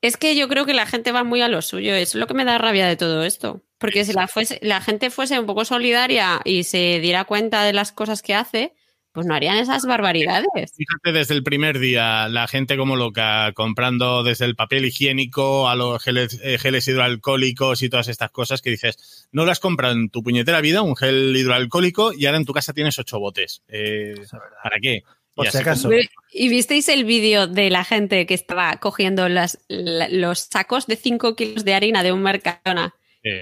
es que yo creo que la gente va muy a lo suyo. Es lo que me da rabia de todo esto. Porque si la, fuese, la gente fuese un poco solidaria y se diera cuenta de las cosas que hace, pues no harían esas barbaridades. Fíjate desde el primer día, la gente como loca, comprando desde el papel higiénico a los geles, eh, hidroalcohólicos y todas estas cosas que dices, no las compran en tu puñetera vida, un gel hidroalcohólico, y ahora en tu casa tienes ocho botes. Eh, ¿Para qué? Por si acaso. ¿Y visteis el vídeo de la gente que estaba cogiendo las, los sacos de 5 kilos de harina de un Mercadona?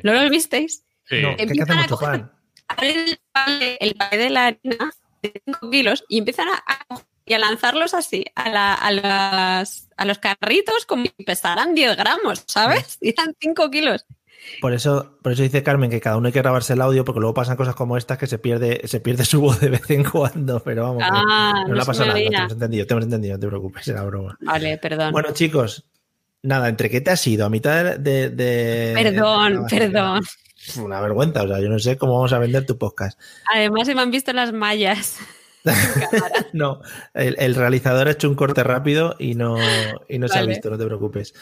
¿No lo visteis? Sí. No, que hace mucho pan. El, el, de la harina de 5 kilos y empiezan a, y a lanzarlos así a, a, a los carritos como si pesaran 10 gramos, ¿sabes? Y eran 5 kilos. Por eso, por eso dice Carmen que cada uno hay que grabarse el audio porque luego pasan cosas como estas que se pierde, se pierde su voz de vez en cuando, pero vamos, ah, no, la pasa nada, te hemos entendido, te hemos entendido, no te preocupes, era broma. Vale, perdón. Bueno, chicos, nada, ¿entre qué te has ido? A mitad de... de perdón, perdón una vergüenza. O sea, yo no sé cómo vamos a vender tu podcast. Además, se me han visto las mallas. no, el, realizador ha hecho un corte rápido y no, y no se ha visto, no te preocupes.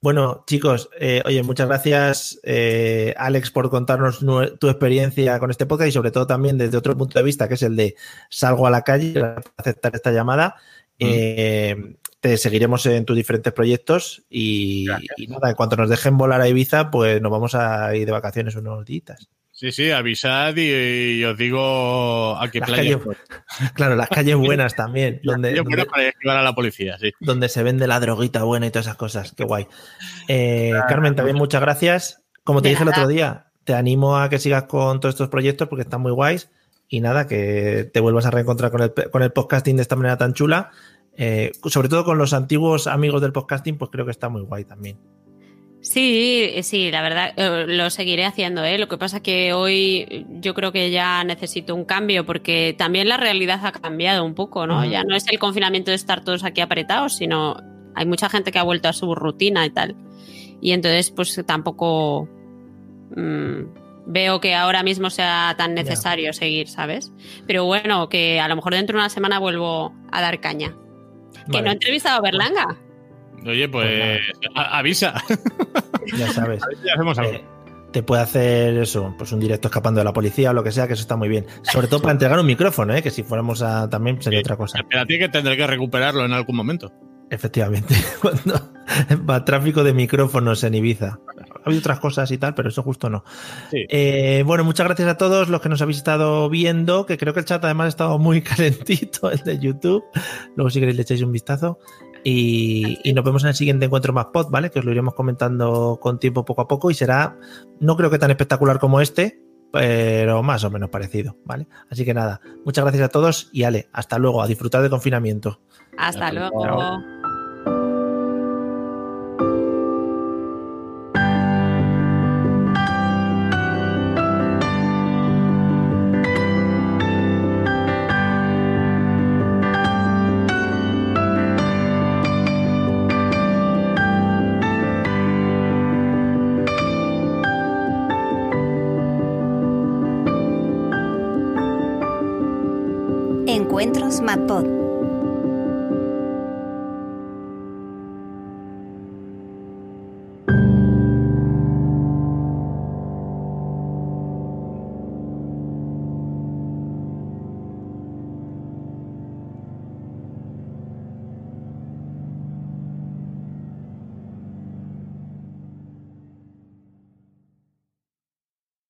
Bueno, chicos, eh, oye, muchas gracias, eh, Alex, por contarnos tu experiencia con este podcast y sobre todo también desde otro punto de vista, que es el de salgo a la calle para aceptar esta llamada. Mm. Eh, te seguiremos en tus diferentes proyectos y, nada, en cuanto nos dejen volar a Ibiza, pues nos vamos a ir de vacaciones unos días. Sí, sí, avisad y, os digo a qué playa. claro, las calles buenas también. donde, para a la policía, sí. Donde se vende la droguita buena y todas esas cosas. Qué guay. Eh, Carmen, también muchas gracias. Como te dije el otro día, te animo a que sigas con todos estos proyectos porque están muy guays. Y nada, que te vuelvas a reencontrar con el, con el podcasting de esta manera tan chula. Eh, sobre todo con los antiguos amigos del podcasting, pues creo que está muy guay también. Sí, sí, la verdad eh, lo seguiré haciendo. ¿eh? Lo que pasa que hoy yo creo que ya necesito un cambio porque también la realidad ha cambiado un poco, ¿no? Ya no es el confinamiento de estar todos aquí apretados, sino hay mucha gente que ha vuelto a su rutina y tal. Y entonces, pues tampoco mm, veo que ahora mismo sea tan necesario seguir, ¿sabes? Pero bueno, que a lo mejor dentro de una semana vuelvo a dar caña. Que no he entrevistado a Berlanga. Oye, pues, pues avisa. Ya sabes. Eh, te puede hacer eso, pues un directo escapando de la policía o lo que sea, que eso está muy bien. Sobre todo para entregar un micrófono, ¿eh? que si fuéramos a también sería otra cosa. Pero a ti que tendré que recuperarlo en algún momento. Efectivamente, cuando va tráfico de micrófonos en Ibiza. Ha habido otras cosas y tal, pero eso justo no. Eh, bueno, muchas gracias a todos los que nos habéis estado viendo, que creo que el chat además ha estado muy calentito, el de YouTube. Luego si queréis le echáis un vistazo. Y, nos vemos en el siguiente encuentro más pod, ¿vale? Que os lo iremos comentando con tiempo poco a poco y será, no creo que tan espectacular como este, pero más o menos parecido, ¿vale? Así que nada, muchas gracias a todos y Ale, hasta luego, a disfrutar del confinamiento. Hasta, luego. Matpod.